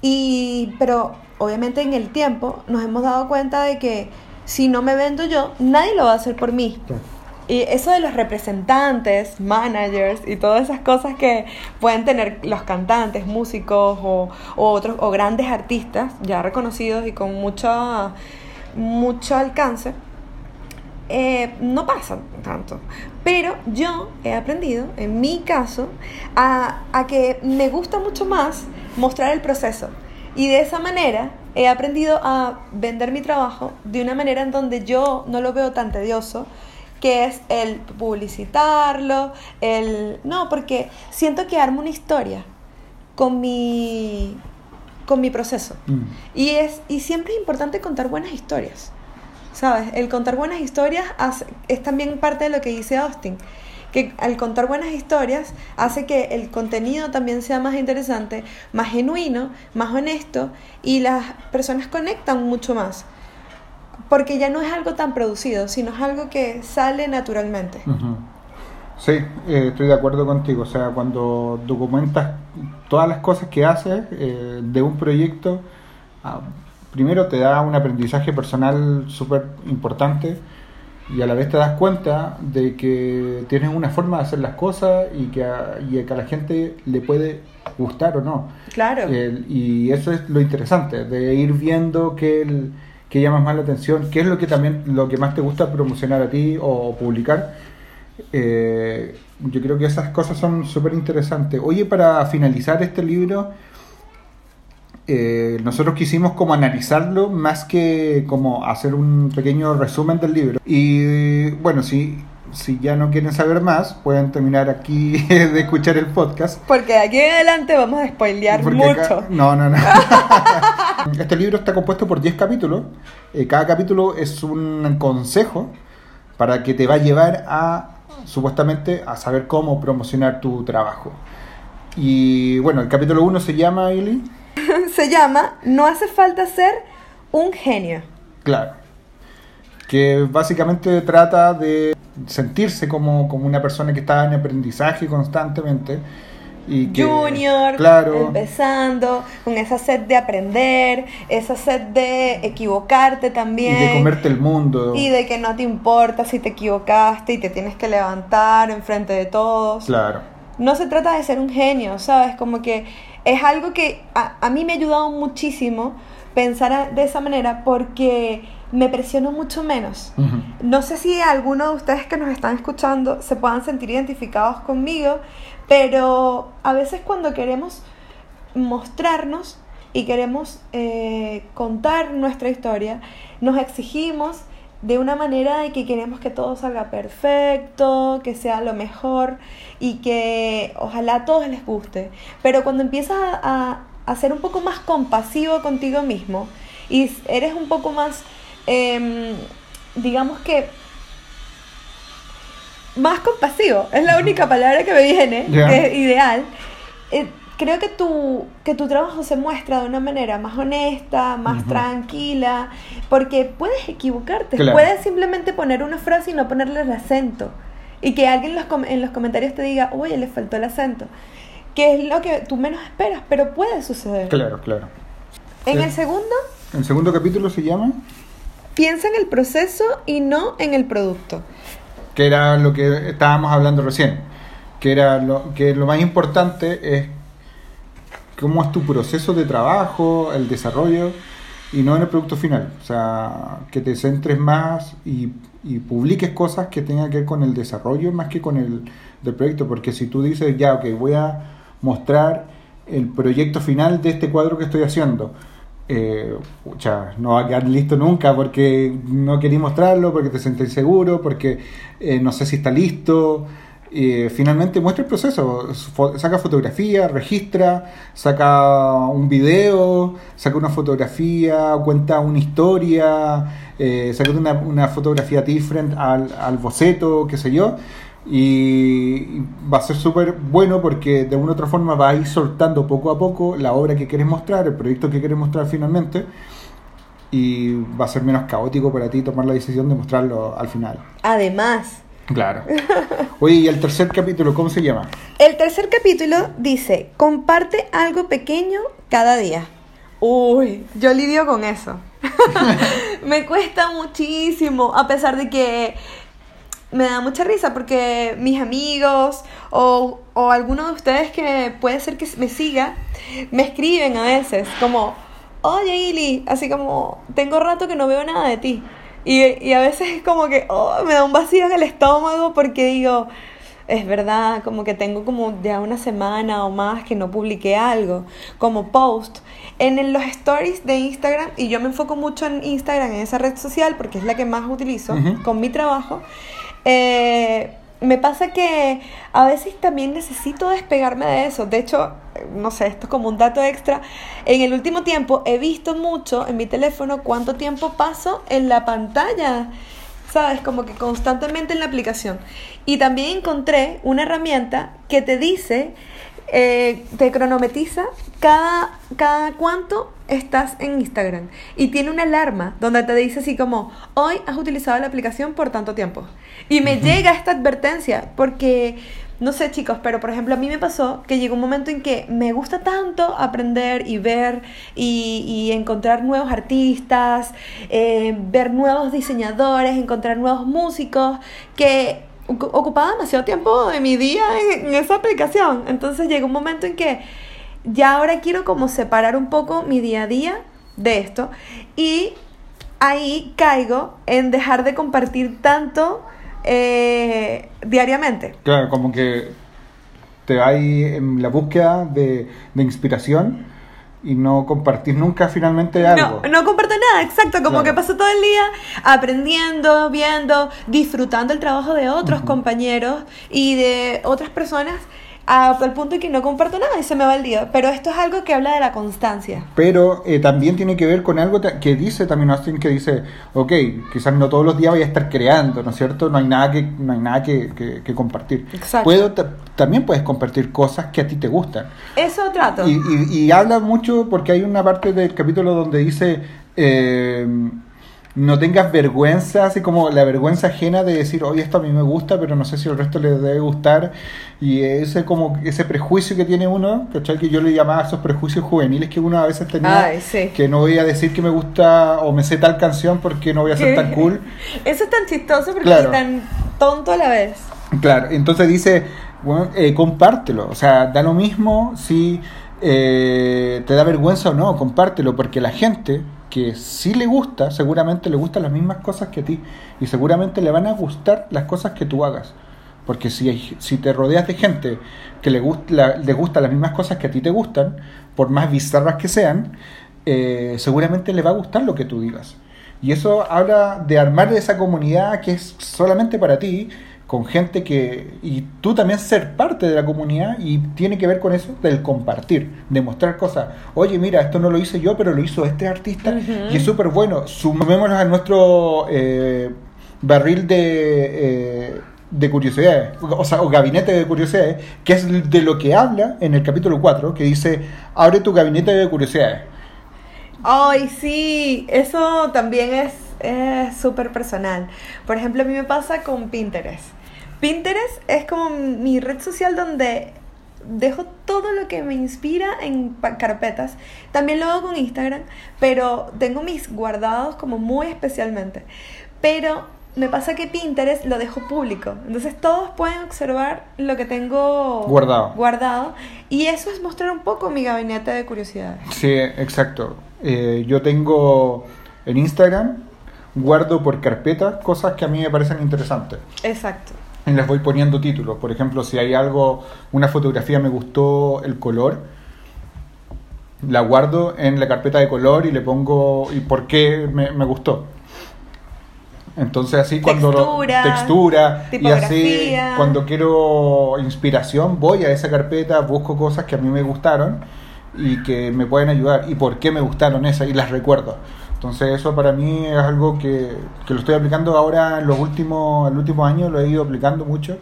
S1: Y, pero obviamente en el tiempo nos hemos dado cuenta de que si no me vendo yo, nadie lo va a hacer por mí. Y eso de los representantes, managers y todas esas cosas que pueden tener los cantantes, músicos o, otros o grandes artistas ya reconocidos y con mucho, mucho alcance, eh, no pasa tanto. Pero yo he aprendido, en mi caso, a, a que me gusta mucho más mostrar el proceso. Y de esa manera he aprendido a vender mi trabajo de una manera en donde yo no lo veo tan tedioso, que es el publicitarlo, el... No, porque siento que armo una historia con mi, con mi proceso. Mm. Y, es, y siempre es importante contar buenas historias. ¿Sabes? El contar buenas historias es también parte de lo que dice Austin, que al contar buenas historias hace que el contenido también sea más interesante, más genuino, más honesto y las personas conectan mucho más. Porque ya no es algo tan producido, sino es algo que sale naturalmente.
S2: Sí, eh, estoy de acuerdo contigo. O sea, cuando documentas todas las cosas que haces eh, de un proyecto, ah, primero te da un aprendizaje personal súper importante y a la vez te das cuenta de que tienes una forma de hacer las cosas y que a, y que a la gente le puede gustar o no.
S1: Claro.
S2: y eso es lo interesante, de ir viendo qué, qué llama más la atención, qué es lo que también lo que más te gusta promocionar a ti o publicar. Eh, yo creo que esas cosas son súper interesantes. Oye, para finalizar este libro, eh, nosotros quisimos como analizarlo más que como hacer un pequeño resumen del libro. Y bueno, si, si ya no quieren saber más, pueden terminar aquí <laughs> de escuchar el podcast.
S1: Porque de aquí en adelante vamos a spoilear mucho.
S2: no, no, no. <laughs> este libro está compuesto por 10 capítulos. Eh, cada capítulo es un consejo para que te va a llevar a, supuestamente, a saber cómo promocionar tu trabajo. Y bueno, el capítulo 1 se llama, Ili <laughs>
S1: se llama No hace falta ser un genio.
S2: Claro. Que básicamente trata de sentirse como, una persona que está en aprendizaje constantemente. Y
S1: Junior,
S2: claro,
S1: empezando, con esa sed de aprender, esa sed de equivocarte también.
S2: Y de comerte el mundo.
S1: Y de que no te importa si te equivocaste y te tienes que levantar enfrente de todos.
S2: Claro.
S1: No se trata de ser un genio, ¿sabes? Como que es algo que a, mí me ha ayudado muchísimo pensar de esa manera porque me presiono mucho menos. No sé si alguno de ustedes que nos están escuchando se puedan sentir identificados conmigo, pero a veces cuando queremos mostrarnos y queremos eh, contar nuestra historia, nos exigimos de una manera de que queremos que todo salga perfecto, que sea lo mejor y que ojalá a todos les guste. Pero cuando empiezas a, ser un poco más compasivo contigo mismo y eres un poco más, em, digamos que, más compasivo, es la única palabra que me viene, que es ideal. Eh, creo que tu, que tu trabajo se muestra de una manera más honesta, más tranquila, porque puedes equivocarte, puedes simplemente poner una frase y no ponerle el acento. Y que alguien en los comentarios te diga, oye, le faltó el acento. Que es lo que tú menos esperas, pero puede suceder.
S2: Claro, claro.
S1: En el segundo...
S2: El segundo capítulo se llama...
S1: Piensa en el proceso y no en el producto.
S2: Que era lo que estábamos hablando recién. Que era lo que lo más importante es cómo es tu proceso de trabajo, el desarrollo y no en el producto final. O sea, que te centres más y, publiques cosas que tengan que ver con el desarrollo más que con el del proyecto. Porque si tú dices, ya, ok, voy a mostrar el proyecto final de este cuadro que estoy haciendo, eh, pucha, no va a quedar listo nunca porque no queréis mostrarlo, porque te sentís seguro, porque eh, no sé si está listo. Eh, finalmente muestra el proceso, saca fotografía, registra, saca un video, saca una fotografía, cuenta una historia, eh, saca una, una fotografía different al, al boceto, qué sé yo, y va a ser súper bueno porque de una u otra forma va a ir soltando poco a poco la obra que quieres mostrar, el proyecto que quieres mostrar finalmente, y va a ser menos caótico para ti tomar la decisión de mostrarlo al final.
S1: Además,
S2: Claro. <laughs> Oye, ¿y el tercer capítulo cómo se llama?
S1: el tercer capítulo dice, comparte algo pequeño cada día. Uy, yo lidio con eso. <laughs> me cuesta muchísimo, a pesar de que me da mucha risa porque mis amigos o, o alguno de ustedes que puede ser que me siga, me escriben a veces como, oye Ili, así como, tengo rato que no veo nada de ti. Y, y a veces es como que oh, me da un vacío en el estómago porque digo, es verdad, como que tengo como ya una semana o más que no publiqué algo, como post. En los stories de Instagram, y yo me enfoco mucho en Instagram, en esa red social, porque es la que más utilizo con mi trabajo, eh, me pasa que a veces también necesito despegarme de eso. De hecho, no sé, esto es como un dato extra. En el último tiempo he visto mucho en mi teléfono cuánto tiempo paso en la pantalla. ¿Sabes? Como que constantemente en la aplicación. Y también encontré una herramienta que te dice, eh, te cronometriza cada, cada cuánto estás en Instagram. Y tiene una alarma donde te dice así como, hoy has utilizado la aplicación por tanto tiempo. Y me llega esta advertencia porque, no sé chicos, pero por ejemplo a mí me pasó que llegó un momento en que me gusta tanto aprender y ver y, y encontrar nuevos artistas, eh, ver nuevos diseñadores, encontrar nuevos músicos, que ocupaba demasiado tiempo de mi día en, esa aplicación. Entonces llegó un momento en que ya ahora quiero como separar un poco mi día a día de esto y ahí caigo en dejar de compartir tanto eh, diariamente.
S2: Claro, como que te vas en la búsqueda de, de inspiración y no compartir nunca finalmente algo.
S1: No, no comparto nada, exacto, como
S2: Claro.
S1: que paso todo el día aprendiendo, viendo, disfrutando el trabajo de otros compañeros y de otras personas a tal punto que no comparto nada y se me va el día. Pero esto es algo que habla de la constancia.
S2: Pero eh, también tiene que ver con algo que dice también Austin, que dice, ok, quizás no todos los días vaya a estar creando, ¿no es cierto? No hay nada que, no hay nada que, que- que compartir.
S1: Exacto.
S2: Puedo, también puedes compartir cosas que a ti te gustan.
S1: Eso trato.
S2: Y, y- y habla mucho porque hay una parte del capítulo donde dice eh, no tengas vergüenza, así como la vergüenza ajena de decir, oye, esto a mí me gusta, pero no sé si al resto le debe gustar. Y ese como ese prejuicio que tiene uno, ¿cachai? Que yo le llamaba esos prejuicios juveniles que uno a veces tenía,
S1: Ay, sí.
S2: que no voy a decir que me gusta o me sé tal canción porque no voy a ser tan cool. <laughs>
S1: Eso es tan chistoso porque
S2: Claro.
S1: es tan tonto a la vez.
S2: Claro, entonces dice, bueno, eh, compártelo, o sea, da lo mismo si eh, te da vergüenza o no, compártelo, porque la gente que sí le gusta, seguramente le gustan las mismas cosas que a ti, y seguramente le van a gustar las cosas que tú hagas, porque si, si te rodeas de gente que le, gust, la- le gustan las mismas cosas que a ti te gustan, por más bizarras que sean, eh, seguramente le va a gustar lo que tú digas. Y eso habla de armar esa comunidad que es solamente para ti, con gente que... Y tú también ser parte de la comunidad y tiene que ver con eso del compartir, de mostrar cosas. Oye, mira, esto no lo hice yo, pero lo hizo este artista y es súper bueno. Sumémonos a nuestro eh, barril de... eh, de curiosidades, o sea, o gabinete de curiosidades, que es de lo que habla en el capítulo 4, que dice, abre tu gabinete de curiosidades.
S1: Ay, sí, eso también es es súper personal. Por ejemplo, a mí me pasa con Pinterest. Pinterest es como mi red social donde dejo todo lo que me inspira en carpetas. También lo hago con Instagram, pero tengo mis guardados como muy especialmente. Pero me pasa que Pinterest lo dejo público. Entonces todos pueden observar lo que tengo
S2: Guardado.
S1: guardado. Y eso es mostrar un poco mi gabinete de curiosidades.
S2: Sí, exacto. Eh, yo tengo en Instagram, guardo por carpetas cosas que a mí me parecen interesantes.
S1: Exacto.
S2: Y les voy poniendo títulos. Por ejemplo, si hay algo, una fotografía me gustó el color, la guardo en la carpeta de color y le pongo y por qué me, me gustó. Entonces así cuando
S1: Textura,
S2: textura y así cuando quiero inspiración voy a esa carpeta, busco cosas que a mí me gustaron y que me pueden ayudar y por qué me gustaron esas y las recuerdo. Entonces eso para mí es algo que, que lo estoy aplicando ahora en los últimos, en los últimos años, lo he ido aplicando mucho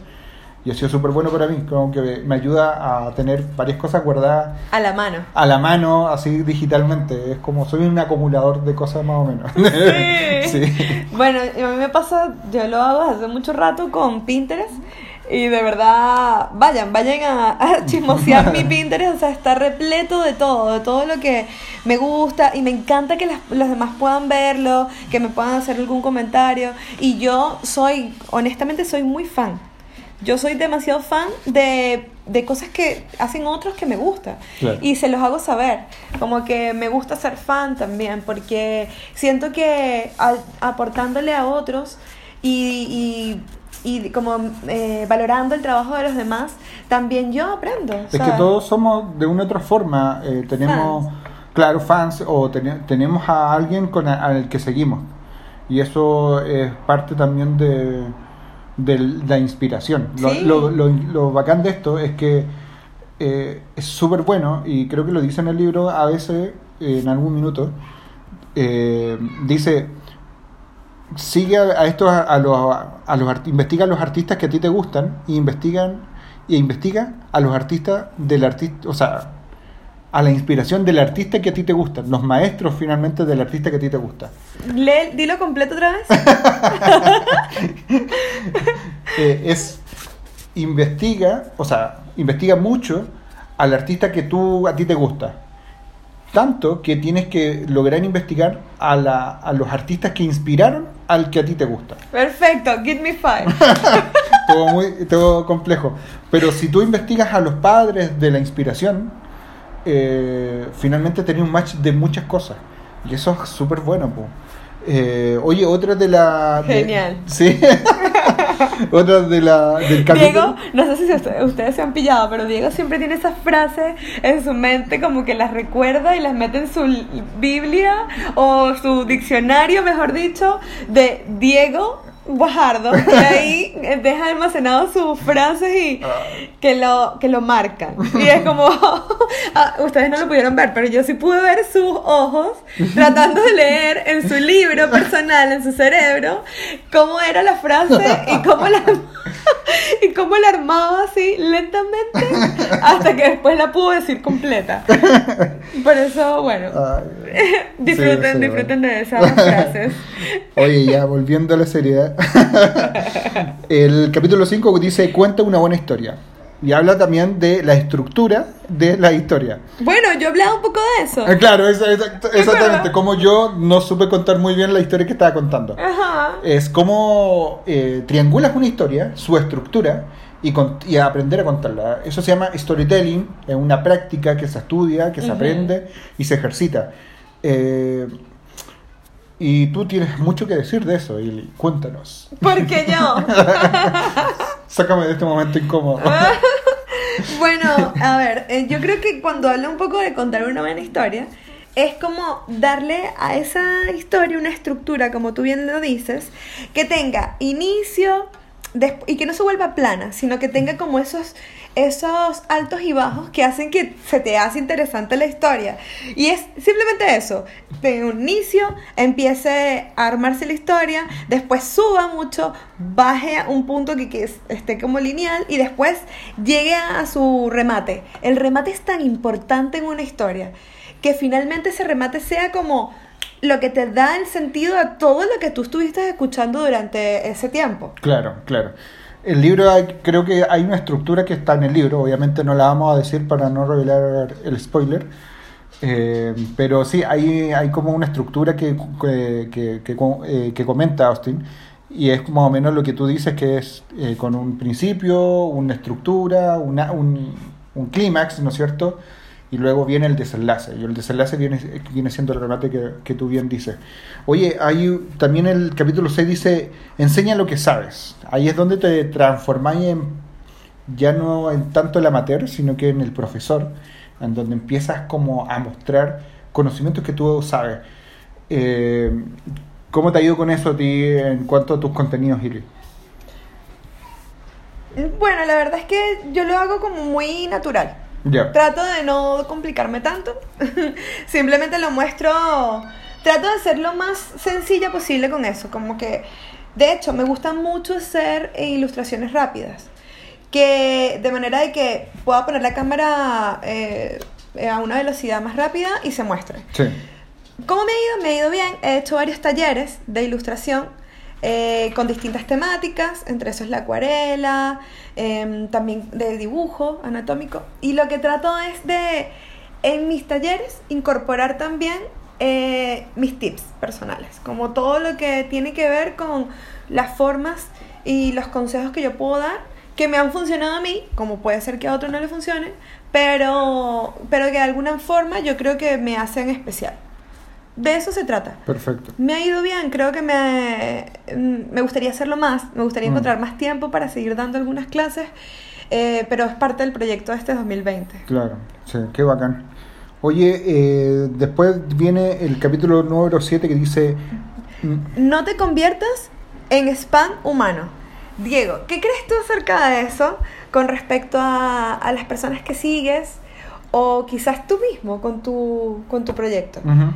S2: y ha sido súper bueno para mí, como que me ayuda a tener varias cosas guardadas
S1: A la mano.
S2: a la mano, así digitalmente. Es como soy un acumulador de cosas más o menos.
S1: Sí. <laughs>
S2: Sí.
S1: Bueno, a mí me pasa, yo lo hago hace mucho rato con Pinterest. Y de verdad, vayan, vayan a, a <laughs> chismosear mi Pinterest, o sea, está repleto de todo, de todo lo que me gusta y me encanta que las- los demás puedan verlo, que me puedan hacer algún comentario. Y yo soy, honestamente, soy muy fan. Yo soy demasiado fan de, de cosas que hacen otros que me gustan.
S2: Claro.
S1: Y se los hago saber. Como que me gusta ser fan también, porque siento que aportándole a otros y, y, y como eh, valorando el trabajo de los demás, también yo aprendo.
S2: Es que todos somos de una u otra forma, eh, tenemos,
S1: Fans.
S2: claro, fans o tene- tenemos a alguien con a- al que seguimos. Y eso es parte también de, de la inspiración. Lo,
S1: Sí.
S2: lo, lo- lo bacán de esto es que eh, es súper bueno y creo que lo dice en el libro a veces, en algún minuto, eh, dice, sigue a, estos, a, los, a los investiga a los artistas que a ti te gustan y investigan y investiga a los artistas del artista, o sea, a la inspiración del artista que a ti te gusta, los maestros finalmente del artista que a ti te gusta.
S1: Lee- dilo completo otra vez. <laughs>
S2: Eh, es investiga, o sea, investiga mucho al artista que tú a ti te gusta. Tanto que tienes que lograr investigar a, la, a los artistas que inspiraron al que a ti te gusta.
S1: Perfecto, give me five. <laughs>
S2: todo muy todo complejo. Pero si tú investigas a los padres de la inspiración, eh, finalmente tenés un match de muchas cosas. Y eso es súper bueno. po. Eh, oye, otra de la... de-
S1: Genial. <laughs>
S2: sí. <laughs> otra de la, del capítulo.
S1: Diego, no sé si ustedes, ustedes se han pillado, pero Diego siempre tiene esas frases en su mente como que las recuerda y las mete en su li- Biblia o su diccionario, mejor dicho, de Diego Guajardo. Y <laughs> ahí deja almacenadas sus frases y que lo, que lo marcan. Y es como, <laughs> ah, ustedes no lo pudieron ver, pero yo sí pude ver sus ojos tratando de leer en su libro <laughs> personal, en su cerebro, cómo era la frase y cómo la, <laughs> y cómo la armaba así lentamente <laughs> hasta que después la pudo decir completa. Por eso, bueno,
S2: Ay,
S1: disfruten, <laughs>
S2: sí, sí,
S1: disfruten de esas frases.
S2: Oye, ya volviendo a la seriedad. el capítulo 5 dice, cuenta una buena historia. Y habla también de la estructura de la historia.
S1: Bueno, yo hablaba un poco de eso.
S2: Ah, Claro, exactamente. Como yo no supe contar muy bien la historia que estaba contando.
S1: Ajá.
S2: Es como eh, triangulas una historia, su estructura, y, con- y aprender a contarla. Eso se llama storytelling, es una práctica que se estudia, que se aprende y se ejercita. Eh, y tú tienes mucho que decir de eso, y cuéntanos.
S1: Porque yo. <laughs>
S2: Sácame de este momento incómodo. <laughs> <laughs>
S1: Bueno, a ver, eh, yo creo que cuando hablo un poco de contar una buena historia, es como darle a esa historia una estructura, como tú bien lo dices, que tenga inicio y que no se vuelva plana, sino que tenga como esos, esos altos y bajos que hacen que se te hace interesante la historia. Y es simplemente eso, tenga un inicio, empiece a armarse la historia, después suba mucho, baje a un punto que, que es- esté como lineal y después llegue a su remate. El remate es tan importante en una historia que finalmente ese remate sea como lo que te da el sentido a todo lo que tú estuviste escuchando durante ese tiempo.
S2: Claro, claro. El libro, creo que hay una estructura que está en el libro, obviamente no la vamos a decir para no revelar el spoiler, eh, pero sí, hay, hay como una estructura que, que, que- que eh, que comenta Austin y es más o menos lo que tú dices que es eh, con un principio, una estructura, una, un, un clímax, ¿no es cierto? Y luego viene el desenlace, y el desenlace viene, viene siendo el remate que, tú bien dices. Oye, hay también el capítulo 6 dice, enseña lo que sabes. Ahí es donde te transformáis en, ya no en tanto el amateur, sino que en el profesor. en donde empiezas como a mostrar conocimientos que tú sabes. Eh, ¿Cómo te ha ido con eso a ti en cuanto a tus contenidos, Gili?
S1: Bueno, la verdad es que yo lo hago como muy natural. Trato de no complicarme tanto. <laughs> Simplemente lo muestro. Trato de ser lo más sencilla posible con eso. Como que, de hecho, me gusta mucho hacer ilustraciones rápidas. Que de manera de que pueda poner la cámara eh, a una velocidad más rápida y se muestre.
S2: Sí.
S1: ¿Cómo me ha ido? Me ha ido bien. He hecho varios talleres de ilustración eh, con distintas temáticas, entre eso es la acuarela, em, también de dibujo anatómico. Y lo que trato es de, en mis talleres, incorporar también eh, mis tips personales, como todo lo que tiene que ver con las formas y los consejos que yo puedo dar, que me han funcionado a mí, como puede ser que a otros no le funcionen, pero, pero que de alguna forma yo creo que me hacen especial. De eso se trata.
S2: Perfecto.
S1: Me ha ido bien, creo que me, me gustaría hacerlo más, me gustaría
S2: Mm.
S1: encontrar más tiempo para seguir dando algunas clases, eh, pero es parte del proyecto de este 2020.
S2: Claro, sí, qué bacán. Oye, eh, después viene el capítulo número 7 que dice... mm,
S1: No te conviertas en spam humano. Diego, ¿qué crees tú acerca de eso con respecto a, a las personas que sigues o quizás tú mismo con tu, con tu proyecto?
S2: ujú.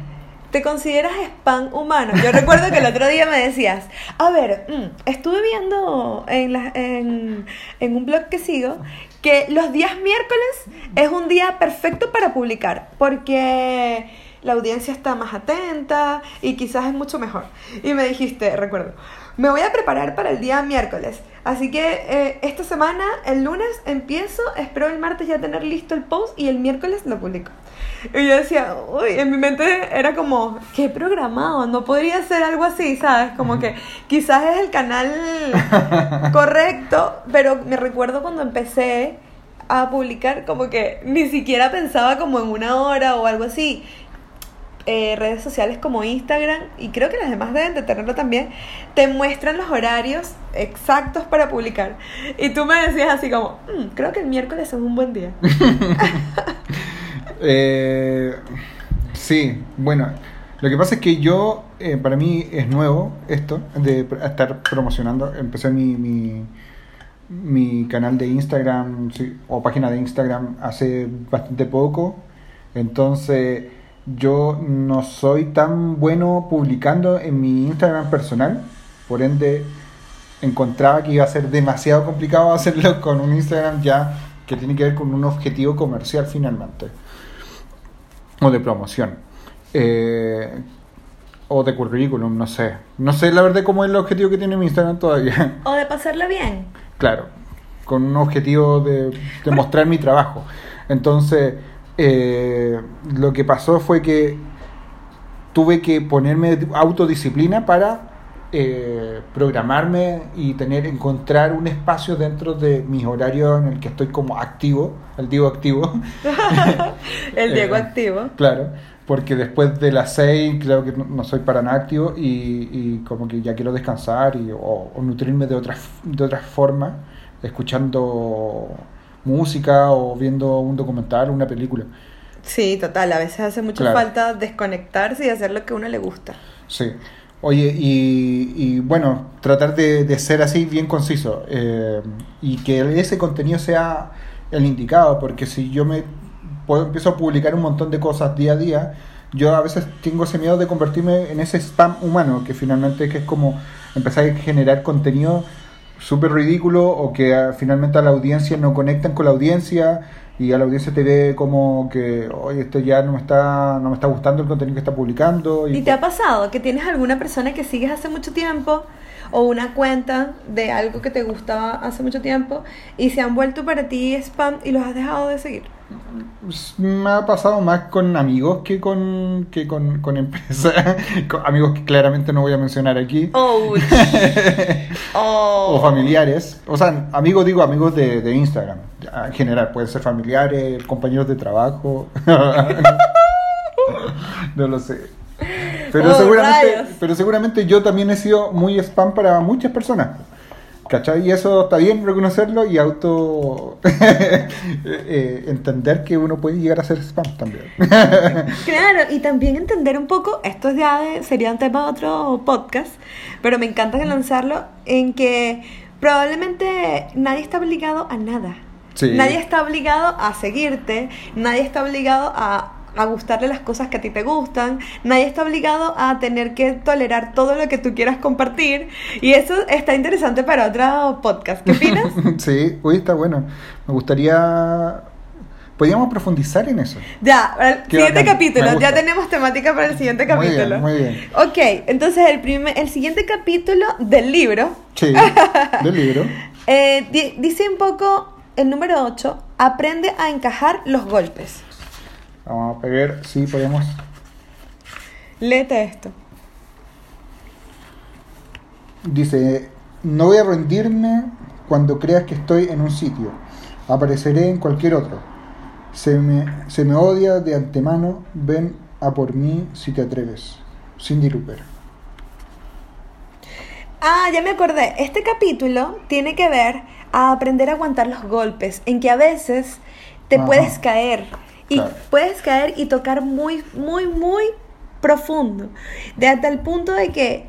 S1: ¿Te consideras spam humano? Yo recuerdo que el otro día me decías, a ver, mm, estuve viendo en, un blog que sigo que los días miércoles es un día perfecto para publicar, porque la audiencia está más atenta y quizás es mucho mejor. Y me dijiste, recuerdo, me voy a preparar para el día miércoles. Así que eh, esta semana, el lunes, empiezo, espero el martes ya tener listo el post y el miércoles lo publico. Y yo decía, uy, en mi mente era como, qué programado, no podría ser algo así, ¿sabes? Como que quizás es el canal correcto, pero me recuerdo cuando empecé a publicar, como que ni siquiera pensaba como en una hora o algo así. Eh, redes sociales como Instagram, y creo que las demás deben de tenerlo también, te muestran los horarios exactos para publicar. Y tú me decías así como, "Mm, creo que el miércoles es un buen día. <laughs>
S2: Eh, sí, bueno, lo que pasa es que yo, eh, para mí es nuevo esto de estar promocionando. Empecé mi, mi, canal de Instagram o página de Instagram hace bastante poco. Entonces, yo no soy tan bueno publicando en mi Instagram personal. Por ende, encontraba que iba a ser demasiado complicado <laughs> hacerlo con un Instagram ya que tiene que ver con un objetivo comercial finalmente o de promoción eh, o de currículum, no sé. No sé la verdad cómo es el objetivo que tiene mi Instagram todavía. <laughs>
S1: O de pasarla bien.
S2: claro, con un objetivo de, de mostrar mi trabajo. Entonces, eh, lo que pasó fue que tuve que ponerme autodisciplina para eh, programarme y tener encontrar un espacio dentro de mis horarios en el que estoy como activo, el Diego activo. <laughs>
S1: El Diego
S2: Eh,
S1: activo.
S2: Claro, porque después de las 6 creo que no, no soy para nada activo y, y como que ya quiero descansar y, o, o nutrirme de otras de otras formas, escuchando música o viendo un documental, una película.
S1: Sí, total. A veces hace mucha
S2: Claro.
S1: falta desconectarse y hacer lo que a uno le gusta.
S2: Sí. Oye, y, y bueno, tratar de, de ser así bien conciso eh, y que ese contenido sea el indicado, porque si yo me puedo, empiezo a publicar un montón de cosas día a día, yo a veces tengo ese miedo de convertirme en ese spam humano, que finalmente que es como empezar a generar contenido súper ridículo o que ah, finalmente a la audiencia no conectan con la audiencia y a la audiencia te ve como que, oye, esto ya no me está, no me está gustando el contenido que está publicando.
S1: ¿Y te ha pasado que tienes alguna persona que sigues hace mucho tiempo o una cuenta de algo que te gustaba hace mucho tiempo y se han vuelto para ti spam y los has dejado de seguir?
S2: Me ha pasado más con amigos que con, que con, con empresas. <laughs> Con amigos que claramente no voy a mencionar aquí.
S1: Ouch. <laughs> Oh.
S2: O familiares. O sea, amigos digo amigos de, de Instagram. En general, pueden ser familiares, compañeros de trabajo. <laughs> no lo sé. Pero
S1: Oh,
S2: seguramente,
S1: rayos.
S2: pero seguramente yo también he sido muy spam para muchas personas. ¿Cachai? Y eso está bien reconocerlo y auto <laughs> eh, entender que uno puede llegar a hacer spam también. <laughs>
S1: Claro, y también entender un poco, esto ya de- sería un tema de otro podcast, pero me encanta lanzarlo en que probablemente nadie está obligado a nada.
S2: Sí.
S1: Nadie está obligado a seguirte, nadie está obligado a, a gustarle las cosas que a ti te gustan, nadie está obligado a tener que tolerar todo lo que tú quieras compartir. Y eso está interesante para otro podcast. ¿Qué opinas? <laughs>
S2: sí, uy, está bueno. Me gustaría... Podríamos profundizar en eso.
S1: Ya, el
S2: Qué
S1: siguiente
S2: bacán,
S1: capítulo, ya tenemos temática para el siguiente
S2: Muy bien,
S1: capítulo.
S2: muy bien.
S1: Ok, entonces el, primer, el siguiente capítulo del libro
S2: Sí, <laughs> del libro.
S1: eh, di- dice un poco el número 8, aprende a encajar los golpes.
S2: Vamos a ver si podemos...
S1: Léete esto.
S2: Dice, no voy a rendirme cuando creas que estoy en un sitio. Apareceré en cualquier otro. Se me, se me odia de antemano. Ven a por mí si te atreves. Cindy Looper.
S1: Ah, ya me acordé. Este capítulo tiene que ver a aprender a aguantar los golpes, en que a veces te
S2: Ajá.
S1: puedes caer y
S2: Claro.
S1: puedes caer y tocar muy, muy, muy profundo, de hasta el punto de que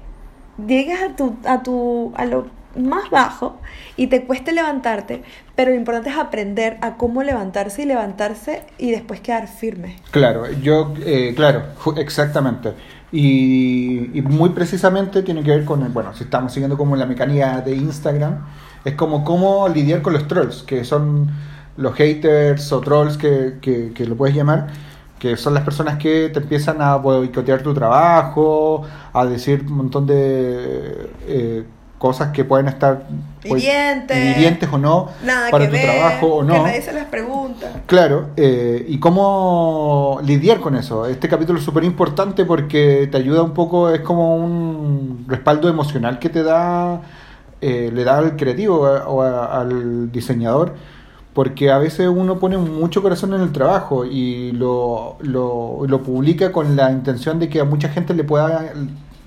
S1: llegues a tu, a tu, a lo más bajo y te cueste levantarte, pero lo importante es aprender a cómo levantarse y levantarse y después quedar firme.
S2: Claro, yo, eh, claro, exactamente. Y, y muy precisamente tiene que ver con, el- bueno, si estamos siguiendo como la mecánica de Instagram, es como cómo lidiar con los trolls, que son los haters o trolls que, que, que lo puedes llamar, que son las personas que te empiezan a boicotear tu trabajo, a decir un montón de eh, cosas que pueden estar
S1: Hirientes.
S2: hirientes o no
S1: Nada
S2: para
S1: que
S2: tu
S1: ver,
S2: trabajo o no.
S1: que se las pregunta.
S2: Claro, eh, y cómo lidiar con eso. Este capítulo es súper importante porque te ayuda un poco, es como un respaldo emocional que te da, eh, le da al creativo a- o a- al diseñador, porque a veces uno pone mucho corazón en el trabajo y lo, lo, publica con la intención de que a mucha gente le pueda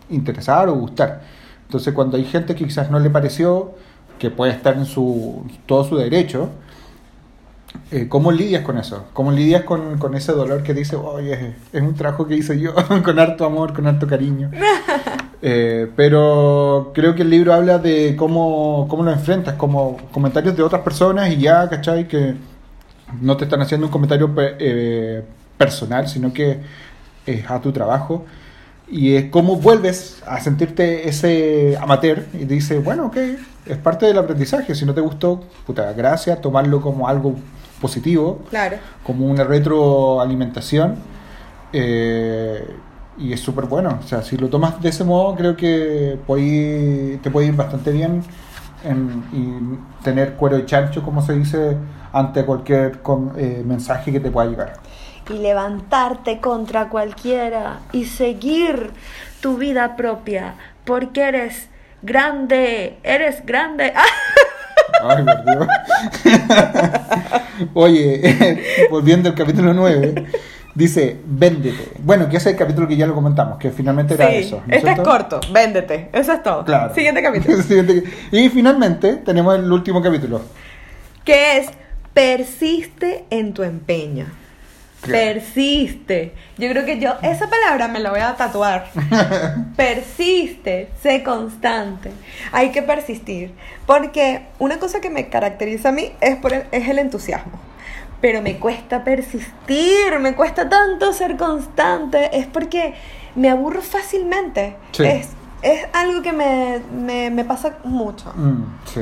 S2: interesar o gustar. Entonces cuando hay gente que quizás no le pareció, que puede estar en su todo su derecho, eh, ¿Cómo lidias con eso? ¿Cómo lidias con, con ese dolor que dice, oye, es, es un trabajo que hice yo <laughs> con harto amor, con harto cariño? <laughs> Eh, pero creo que el libro habla de cómo, cómo lo enfrentas, como comentarios de otras personas y ya, ¿cachai? Que no te están haciendo un comentario eh, personal, sino que es a tu trabajo. Y es cómo vuelves a sentirte ese amateur y dices, bueno, ok, es parte del aprendizaje. Si no te gustó, puta, gracias, tomarlo como algo positivo,
S1: Claro.
S2: como una retroalimentación. eh, y es súper bueno. O sea, si lo tomas de ese modo, creo que puede- te puede ir bastante bien en- y tener cuero de chancho, como se dice, ante cualquier con- eh, mensaje que te pueda llegar.
S1: y levantarte contra cualquiera y seguir tu vida propia porque eres grande, eres grande. ¡Ah! <laughs>
S2: Ay, por Dios. <laughs> Oye, <laughs> volviendo al capítulo 9, dice, véndete. Bueno, que ese es el capítulo que ya lo comentamos, que finalmente era
S1: Sí,
S2: eso. ¿no
S1: este es corto, véndete, eso es todo.
S2: Claro.
S1: Siguiente <laughs> capítulo.
S2: Siguiente- Y finalmente tenemos el último capítulo.
S1: que es persiste en tu empeño.
S2: Claro.
S1: Persiste. Yo creo que yo esa palabra me la voy a tatuar. <laughs> persiste, sé constante. Hay que persistir, porque una cosa que me caracteriza a mí es por el, es el entusiasmo. Pero me cuesta persistir, me cuesta tanto ser constante, es porque me aburro fácilmente.
S2: Sí.
S1: Es, es algo que me, me, me pasa mucho.
S2: Mm, sí.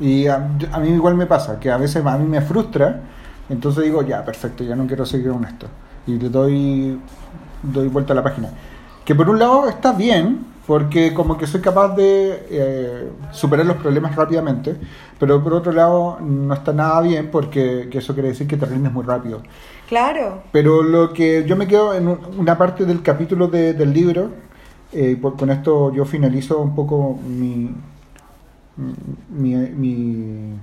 S2: Y a, a mí igual me pasa, que a veces a mí me frustra, entonces digo, ya, perfecto, ya no quiero seguir con esto. Y le doy, doy vuelta a la página. Que por un lado está bien, porque como que soy capaz de eh, superar los problemas rápidamente, pero por otro lado no está nada bien porque que eso quiere decir que te rindes muy rápido.
S1: Claro.
S2: Pero lo que yo me quedo en un- una parte del capítulo de- del libro, eh, por- con esto yo finalizo un poco mi, mi, mi,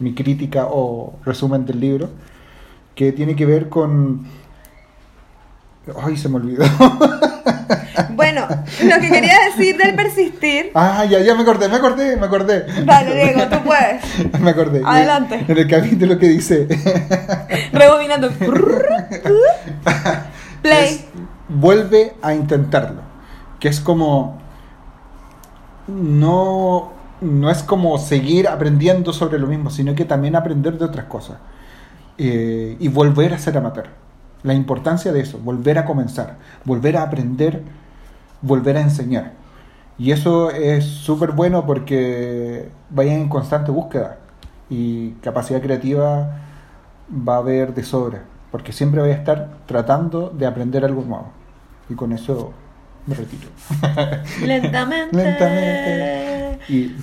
S2: mi crítica o resumen del libro, que tiene que ver con... Ay, se me olvidó. <laughs>
S1: Bueno, lo que quería decir del persistir.
S2: Ah, ya, ya me acordé, me acordé, me acordé.
S1: Dale, Diego, tú puedes. <laughs>
S2: Me acordé.
S1: Adelante.
S2: En el capítulo que dice. <laughs>
S1: Rebobinando. Play.
S2: es, vuelve a intentarlo. Que es como. No. No es como seguir aprendiendo sobre lo mismo, sino que también aprender de otras cosas. Eh, y volver a ser amateur. La importancia de eso, volver a comenzar, volver a aprender, volver a enseñar. Y eso es súper bueno porque vayan en constante búsqueda y capacidad creativa va a haber de sobra, porque siempre voy a estar tratando de aprender algo nuevo. Y con eso me retiro. <laughs>
S1: Lentamente.
S2: Lentamente. Y,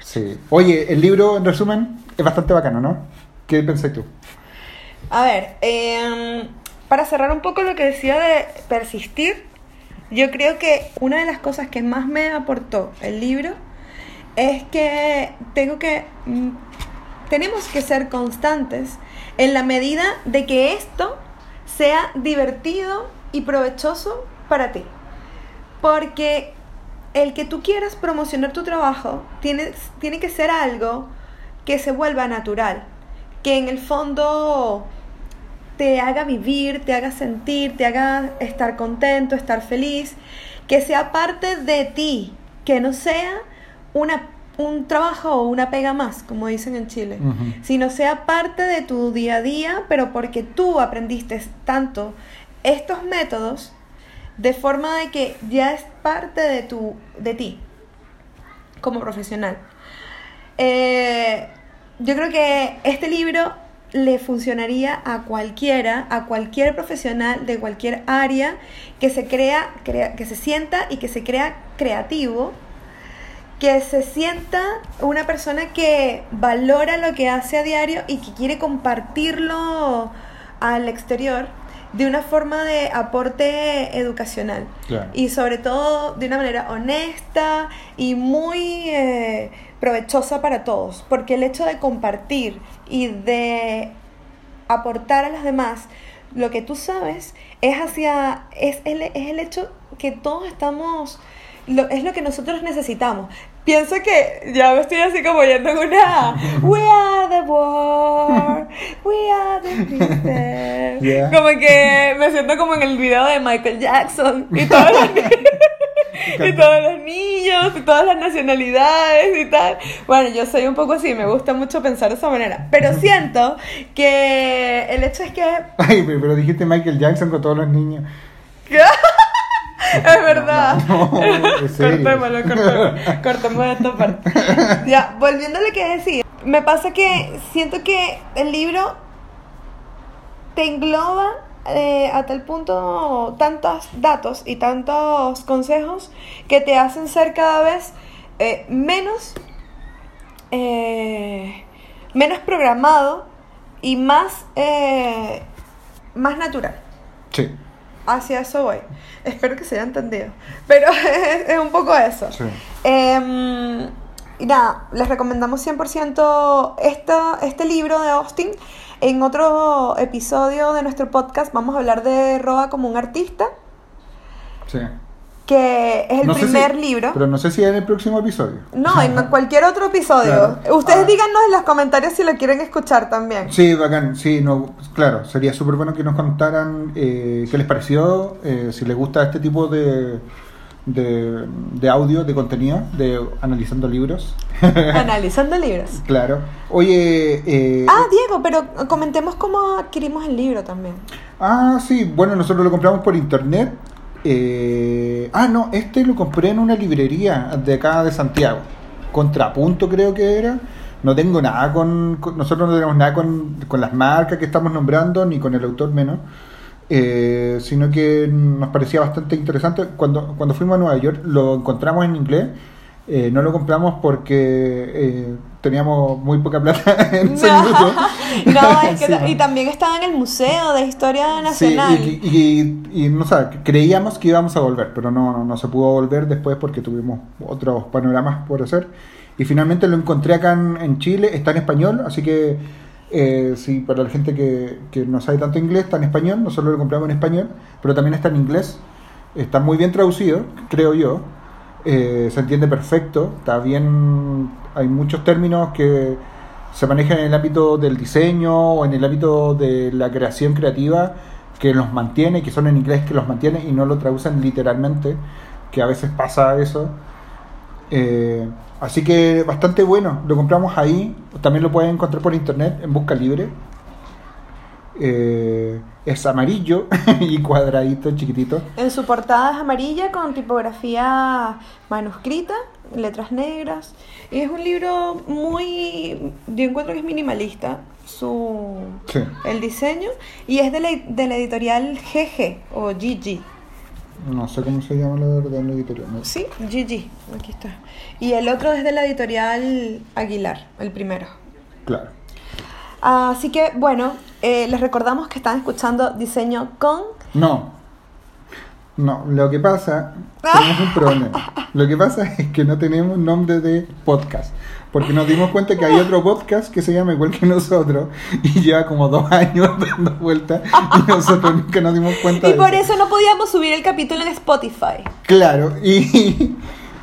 S2: sí. Oye, el libro, en resumen, es bastante bacano, ¿no? ¿Qué pensás tú?
S1: A ver, em, para cerrar un poco lo que decía de persistir, yo creo que una de las cosas que más me aportó el libro es que tengo que mm, tenemos que ser constantes en la medida de que esto sea divertido y provechoso para ti. Porque el que tú quieras promocionar tu trabajo tiene, tiene que ser algo que se vuelva natural, que en el fondo te haga vivir, te haga sentir, te haga estar contento, estar feliz, que sea parte de ti, que no sea una, un trabajo o una pega más, como dicen en Chile,
S2: Ujú.
S1: sino sea parte de tu día a día, pero porque tú aprendiste tanto estos métodos de forma de que ya es parte de, tu, de ti como profesional. Eh, yo creo que este libro le funcionaría a cualquiera, a cualquier profesional de cualquier área que se crea, crea- que se sienta y que se crea creativo, que se sienta una persona que valora lo que hace a diario y que quiere compartirlo al exterior de una forma de aporte educacional
S2: Claro.
S1: y sobre todo de una manera honesta y muy eh, provechosa para todos, porque el hecho de compartir y de aportar a los demás lo que tú sabes es hacia es el, es el hecho que todos estamos lo, es lo que nosotros necesitamos. Pienso que ya me estoy así como yendo en una We are the world, we are the princess. <laughs>
S2: Yeah.
S1: Como que me siento como en el video de Michael Jackson y todos los, <laughs> y todos los niños y todas las nacionalidades y tal. Bueno, yo soy un poco así, me gusta mucho pensar de esa manera. Pero siento que el hecho es que
S2: Ay, pero pero dijiste Michael Jackson con todos los niños. <laughs> <laughs>
S1: es verdad.
S2: No.
S1: Cortémoslo, cortémoslo. <laughs> Cortemos esta parte. Ya, volviendo a lo que decía. Me pasa que siento que el libro te engloba eh, a tal punto tantos datos y tantos consejos que te hacen ser cada vez eh, menos, eh, menos programado y más, eh, más natural.
S2: Sí,
S1: Hacia eso voy. <laughs> Espero que se haya entendido. Pero <laughs> es, es un poco eso.
S2: sí.
S1: Em, y nada, les recomendamos 100% esta, este libro de Austin. En otro episodio de nuestro podcast vamos a hablar de Roa como un artista,
S2: sí.
S1: Que es el
S2: No
S1: primer
S2: si-
S1: libro.
S2: Pero no sé si en el próximo episodio.
S1: No, en <laughs> cualquier otro episodio.
S2: Claro.
S1: Ustedes
S2: Ah.
S1: díganos en los comentarios si lo quieren escuchar también.
S2: Sí, bacán, sí, no, claro, sería súper bueno que nos contaran eh, qué les pareció, eh, si les gusta este tipo de, de, de audio, de contenido, de analizando libros. <laughs>
S1: Analizando libros.
S2: claro. Oye, eh,
S1: Ah, Diego, pero comentemos cómo adquirimos el libro también.
S2: ah, sí, bueno, nosotros lo compramos por internet. Eh, ah, no, este lo compré en una librería de acá de Santiago. Contrapunto creo que era. No tengo nada con, nosotros no tenemos nada con, con las marcas que estamos nombrando, ni con el autor menos. eh, sino que nos parecía bastante interesante. Cuando, cuando fuimos a Nueva York lo encontramos en inglés. Eh, no lo compramos porque eh, teníamos muy poca plata <laughs> en ese
S1: No,
S2: minuto. <laughs>
S1: no, es que <laughs>
S2: Encima.
S1: y también estaba en el Museo de Historia
S2: Sí,
S1: Nacional.
S2: y, y- y, no sé, creíamos que íbamos a volver, pero no, no, no se pudo volver después porque tuvimos otros panoramas por hacer. Y finalmente lo encontré acá en, en Chile, está en español, así que eh, sí, para la gente que, que no sabe tanto inglés, está en español, nosotros lo compramos en español, pero también está en inglés. Está muy bien traducido, creo yo. Eh, se entiende perfecto. Está bien. Hay muchos términos que se manejan en el ámbito del diseño o en el ámbito de la creación creativa que los mantiene, que son en inglés que los mantiene y no lo traducen literalmente, que a veces pasa eso. Eh, así que bastante bueno, lo compramos ahí, también lo pueden encontrar por internet en Busca Libre. Eh, es amarillo <laughs> y cuadradito, chiquitito.
S1: En su portada es amarilla con tipografía manuscrita, letras negras. Y es un libro muy, yo encuentro que es minimalista su
S2: Sí.
S1: el diseño y es de la, de la editorial GG o GG.
S2: No sé cómo se llama la verdad en la editorial. ¿no?
S1: Sí, GG, aquí está. Y el otro es de la editorial Aguilar, el primero.
S2: Claro.
S1: Así que bueno, eh, les recordamos que están escuchando Diseño con...
S2: No. No, lo que pasa, tenemos un problema. <laughs> Lo que pasa es que no tenemos nombre de podcast. Porque nos dimos cuenta que hay otro podcast que se llama igual que nosotros y lleva como dos años <laughs> dando vueltas y nosotros nunca nos dimos cuenta
S1: Y
S2: de
S1: por eso no podíamos subir el capítulo en Spotify.
S2: Claro, y,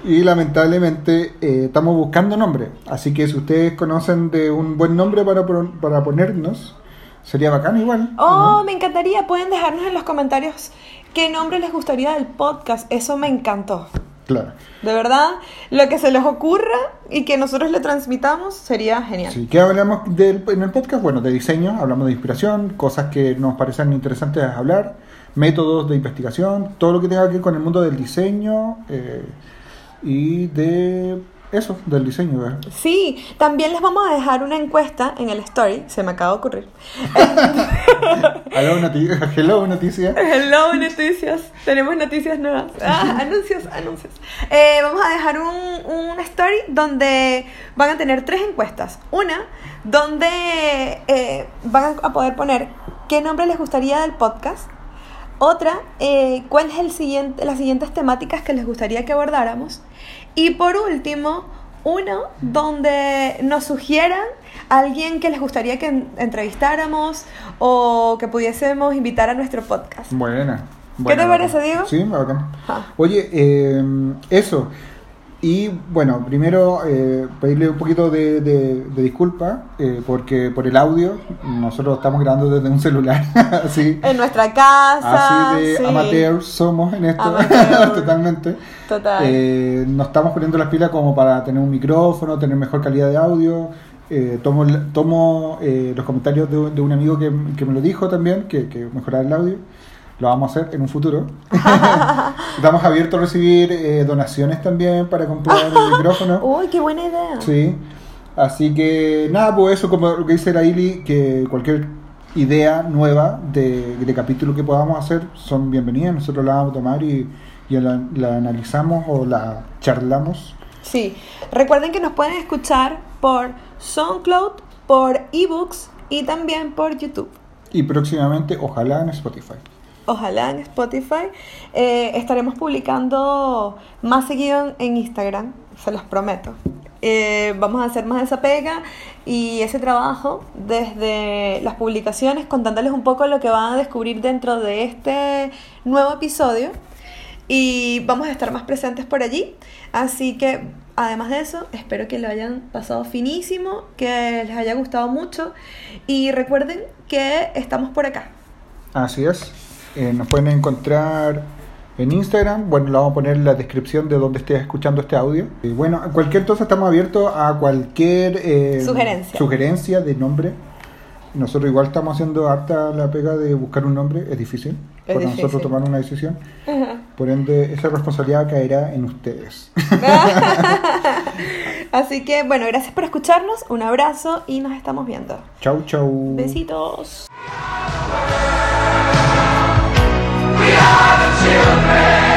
S2: y lamentablemente eh, estamos buscando nombre. Así que si ustedes conocen de un buen nombre para, para ponernos, sería bacán igual.
S1: Oh,
S2: ¿no?
S1: me encantaría. Pueden dejarnos en los comentarios qué nombre les gustaría del podcast. Eso me encantó.
S2: Claro.
S1: De verdad, lo que se les ocurra y que nosotros le transmitamos sería genial.
S2: Sí, ¿qué hablamos del, en el podcast? Bueno, de diseño, hablamos de inspiración, cosas que nos parecen interesantes hablar, métodos de investigación, todo lo que tenga que ver con el mundo del diseño eh, y de eso, del diseño. ¿verdad?
S1: Sí, también les vamos a dejar una encuesta en el story, se me acaba de ocurrir. <laughs>
S2: Hello, noti- hello, noticia.
S1: Hello, noticias. Tenemos noticias nuevas. Ah, <laughs> anuncios, anuncios. Eh, vamos a dejar un, un story donde van a tener tres encuestas. Una, donde eh, van a poder poner qué nombre les gustaría del podcast. Otra, eh, cuál es el siguiente, las siguientes temáticas que les gustaría que abordáramos. Y por último, uno donde nos sugieran a alguien que les gustaría que en- entrevistáramos o que pudiésemos invitar a nuestro podcast.
S2: Buena.
S1: ¿Qué te parece. Diego?
S2: Sí, bacán.
S1: Ah.
S2: Oye, eh, eso. Y bueno, primero eh, pedirle un poquito de, de- de disculpa eh, porque por el audio nosotros estamos grabando desde un celular, <laughs> así,
S1: En nuestra casa.
S2: así de
S1: sí.
S2: amateurs somos en esto, <laughs> totalmente.
S1: Total.
S2: Eh, nos estamos poniendo las pilas como para tener un micrófono, tener mejor calidad de audio. Eh, tomo tomo eh, los comentarios de, de un amigo que, que me lo dijo también, que, que mejorar el audio. Lo vamos a hacer en un futuro. <laughs> Estamos abiertos a recibir eh, donaciones también para comprar el <laughs> micrófono.
S1: Uy, qué buena idea.
S2: Sí. Así que nada, pues eso, como lo que dice la Ili, que cualquier idea nueva de, de capítulo que podamos hacer son bienvenidas. Nosotros la vamos a tomar y, y la, la analizamos o la charlamos.
S1: Sí. Recuerden que nos pueden escuchar por SoundCloud, por eBooks y también por YouTube.
S2: Y próximamente, ojalá en Spotify.
S1: Ojalá en Spotify. Eh, estaremos publicando más seguido en- Instagram, se los prometo. Eh, vamos a hacer más esa pega y ese trabajo desde las publicaciones, contándoles un poco lo que van a descubrir dentro de este nuevo episodio. Y vamos a estar más presentes por allí. Así que, además de eso, espero que lo hayan pasado finísimo, que les haya gustado mucho. Y recuerden que estamos por acá.
S2: Así es. Eh, nos pueden encontrar en Instagram. Bueno, lo vamos a poner en la descripción de donde estés escuchando este audio. Y bueno, cualquier cosa estamos abiertos a cualquier eh,
S1: Sugerencia.
S2: sugerencia de nombre. Nosotros igual estamos haciendo harta la pega de buscar un nombre. Es difícil
S1: Es
S2: para
S1: difícil.
S2: nosotros tomar una decisión. Por ende, esa responsabilidad caerá en ustedes. <laughs>
S1: Así que, bueno, gracias por escucharnos, un abrazo y nos estamos viendo.
S2: chau, chau.
S1: Besitos.
S3: We are the children.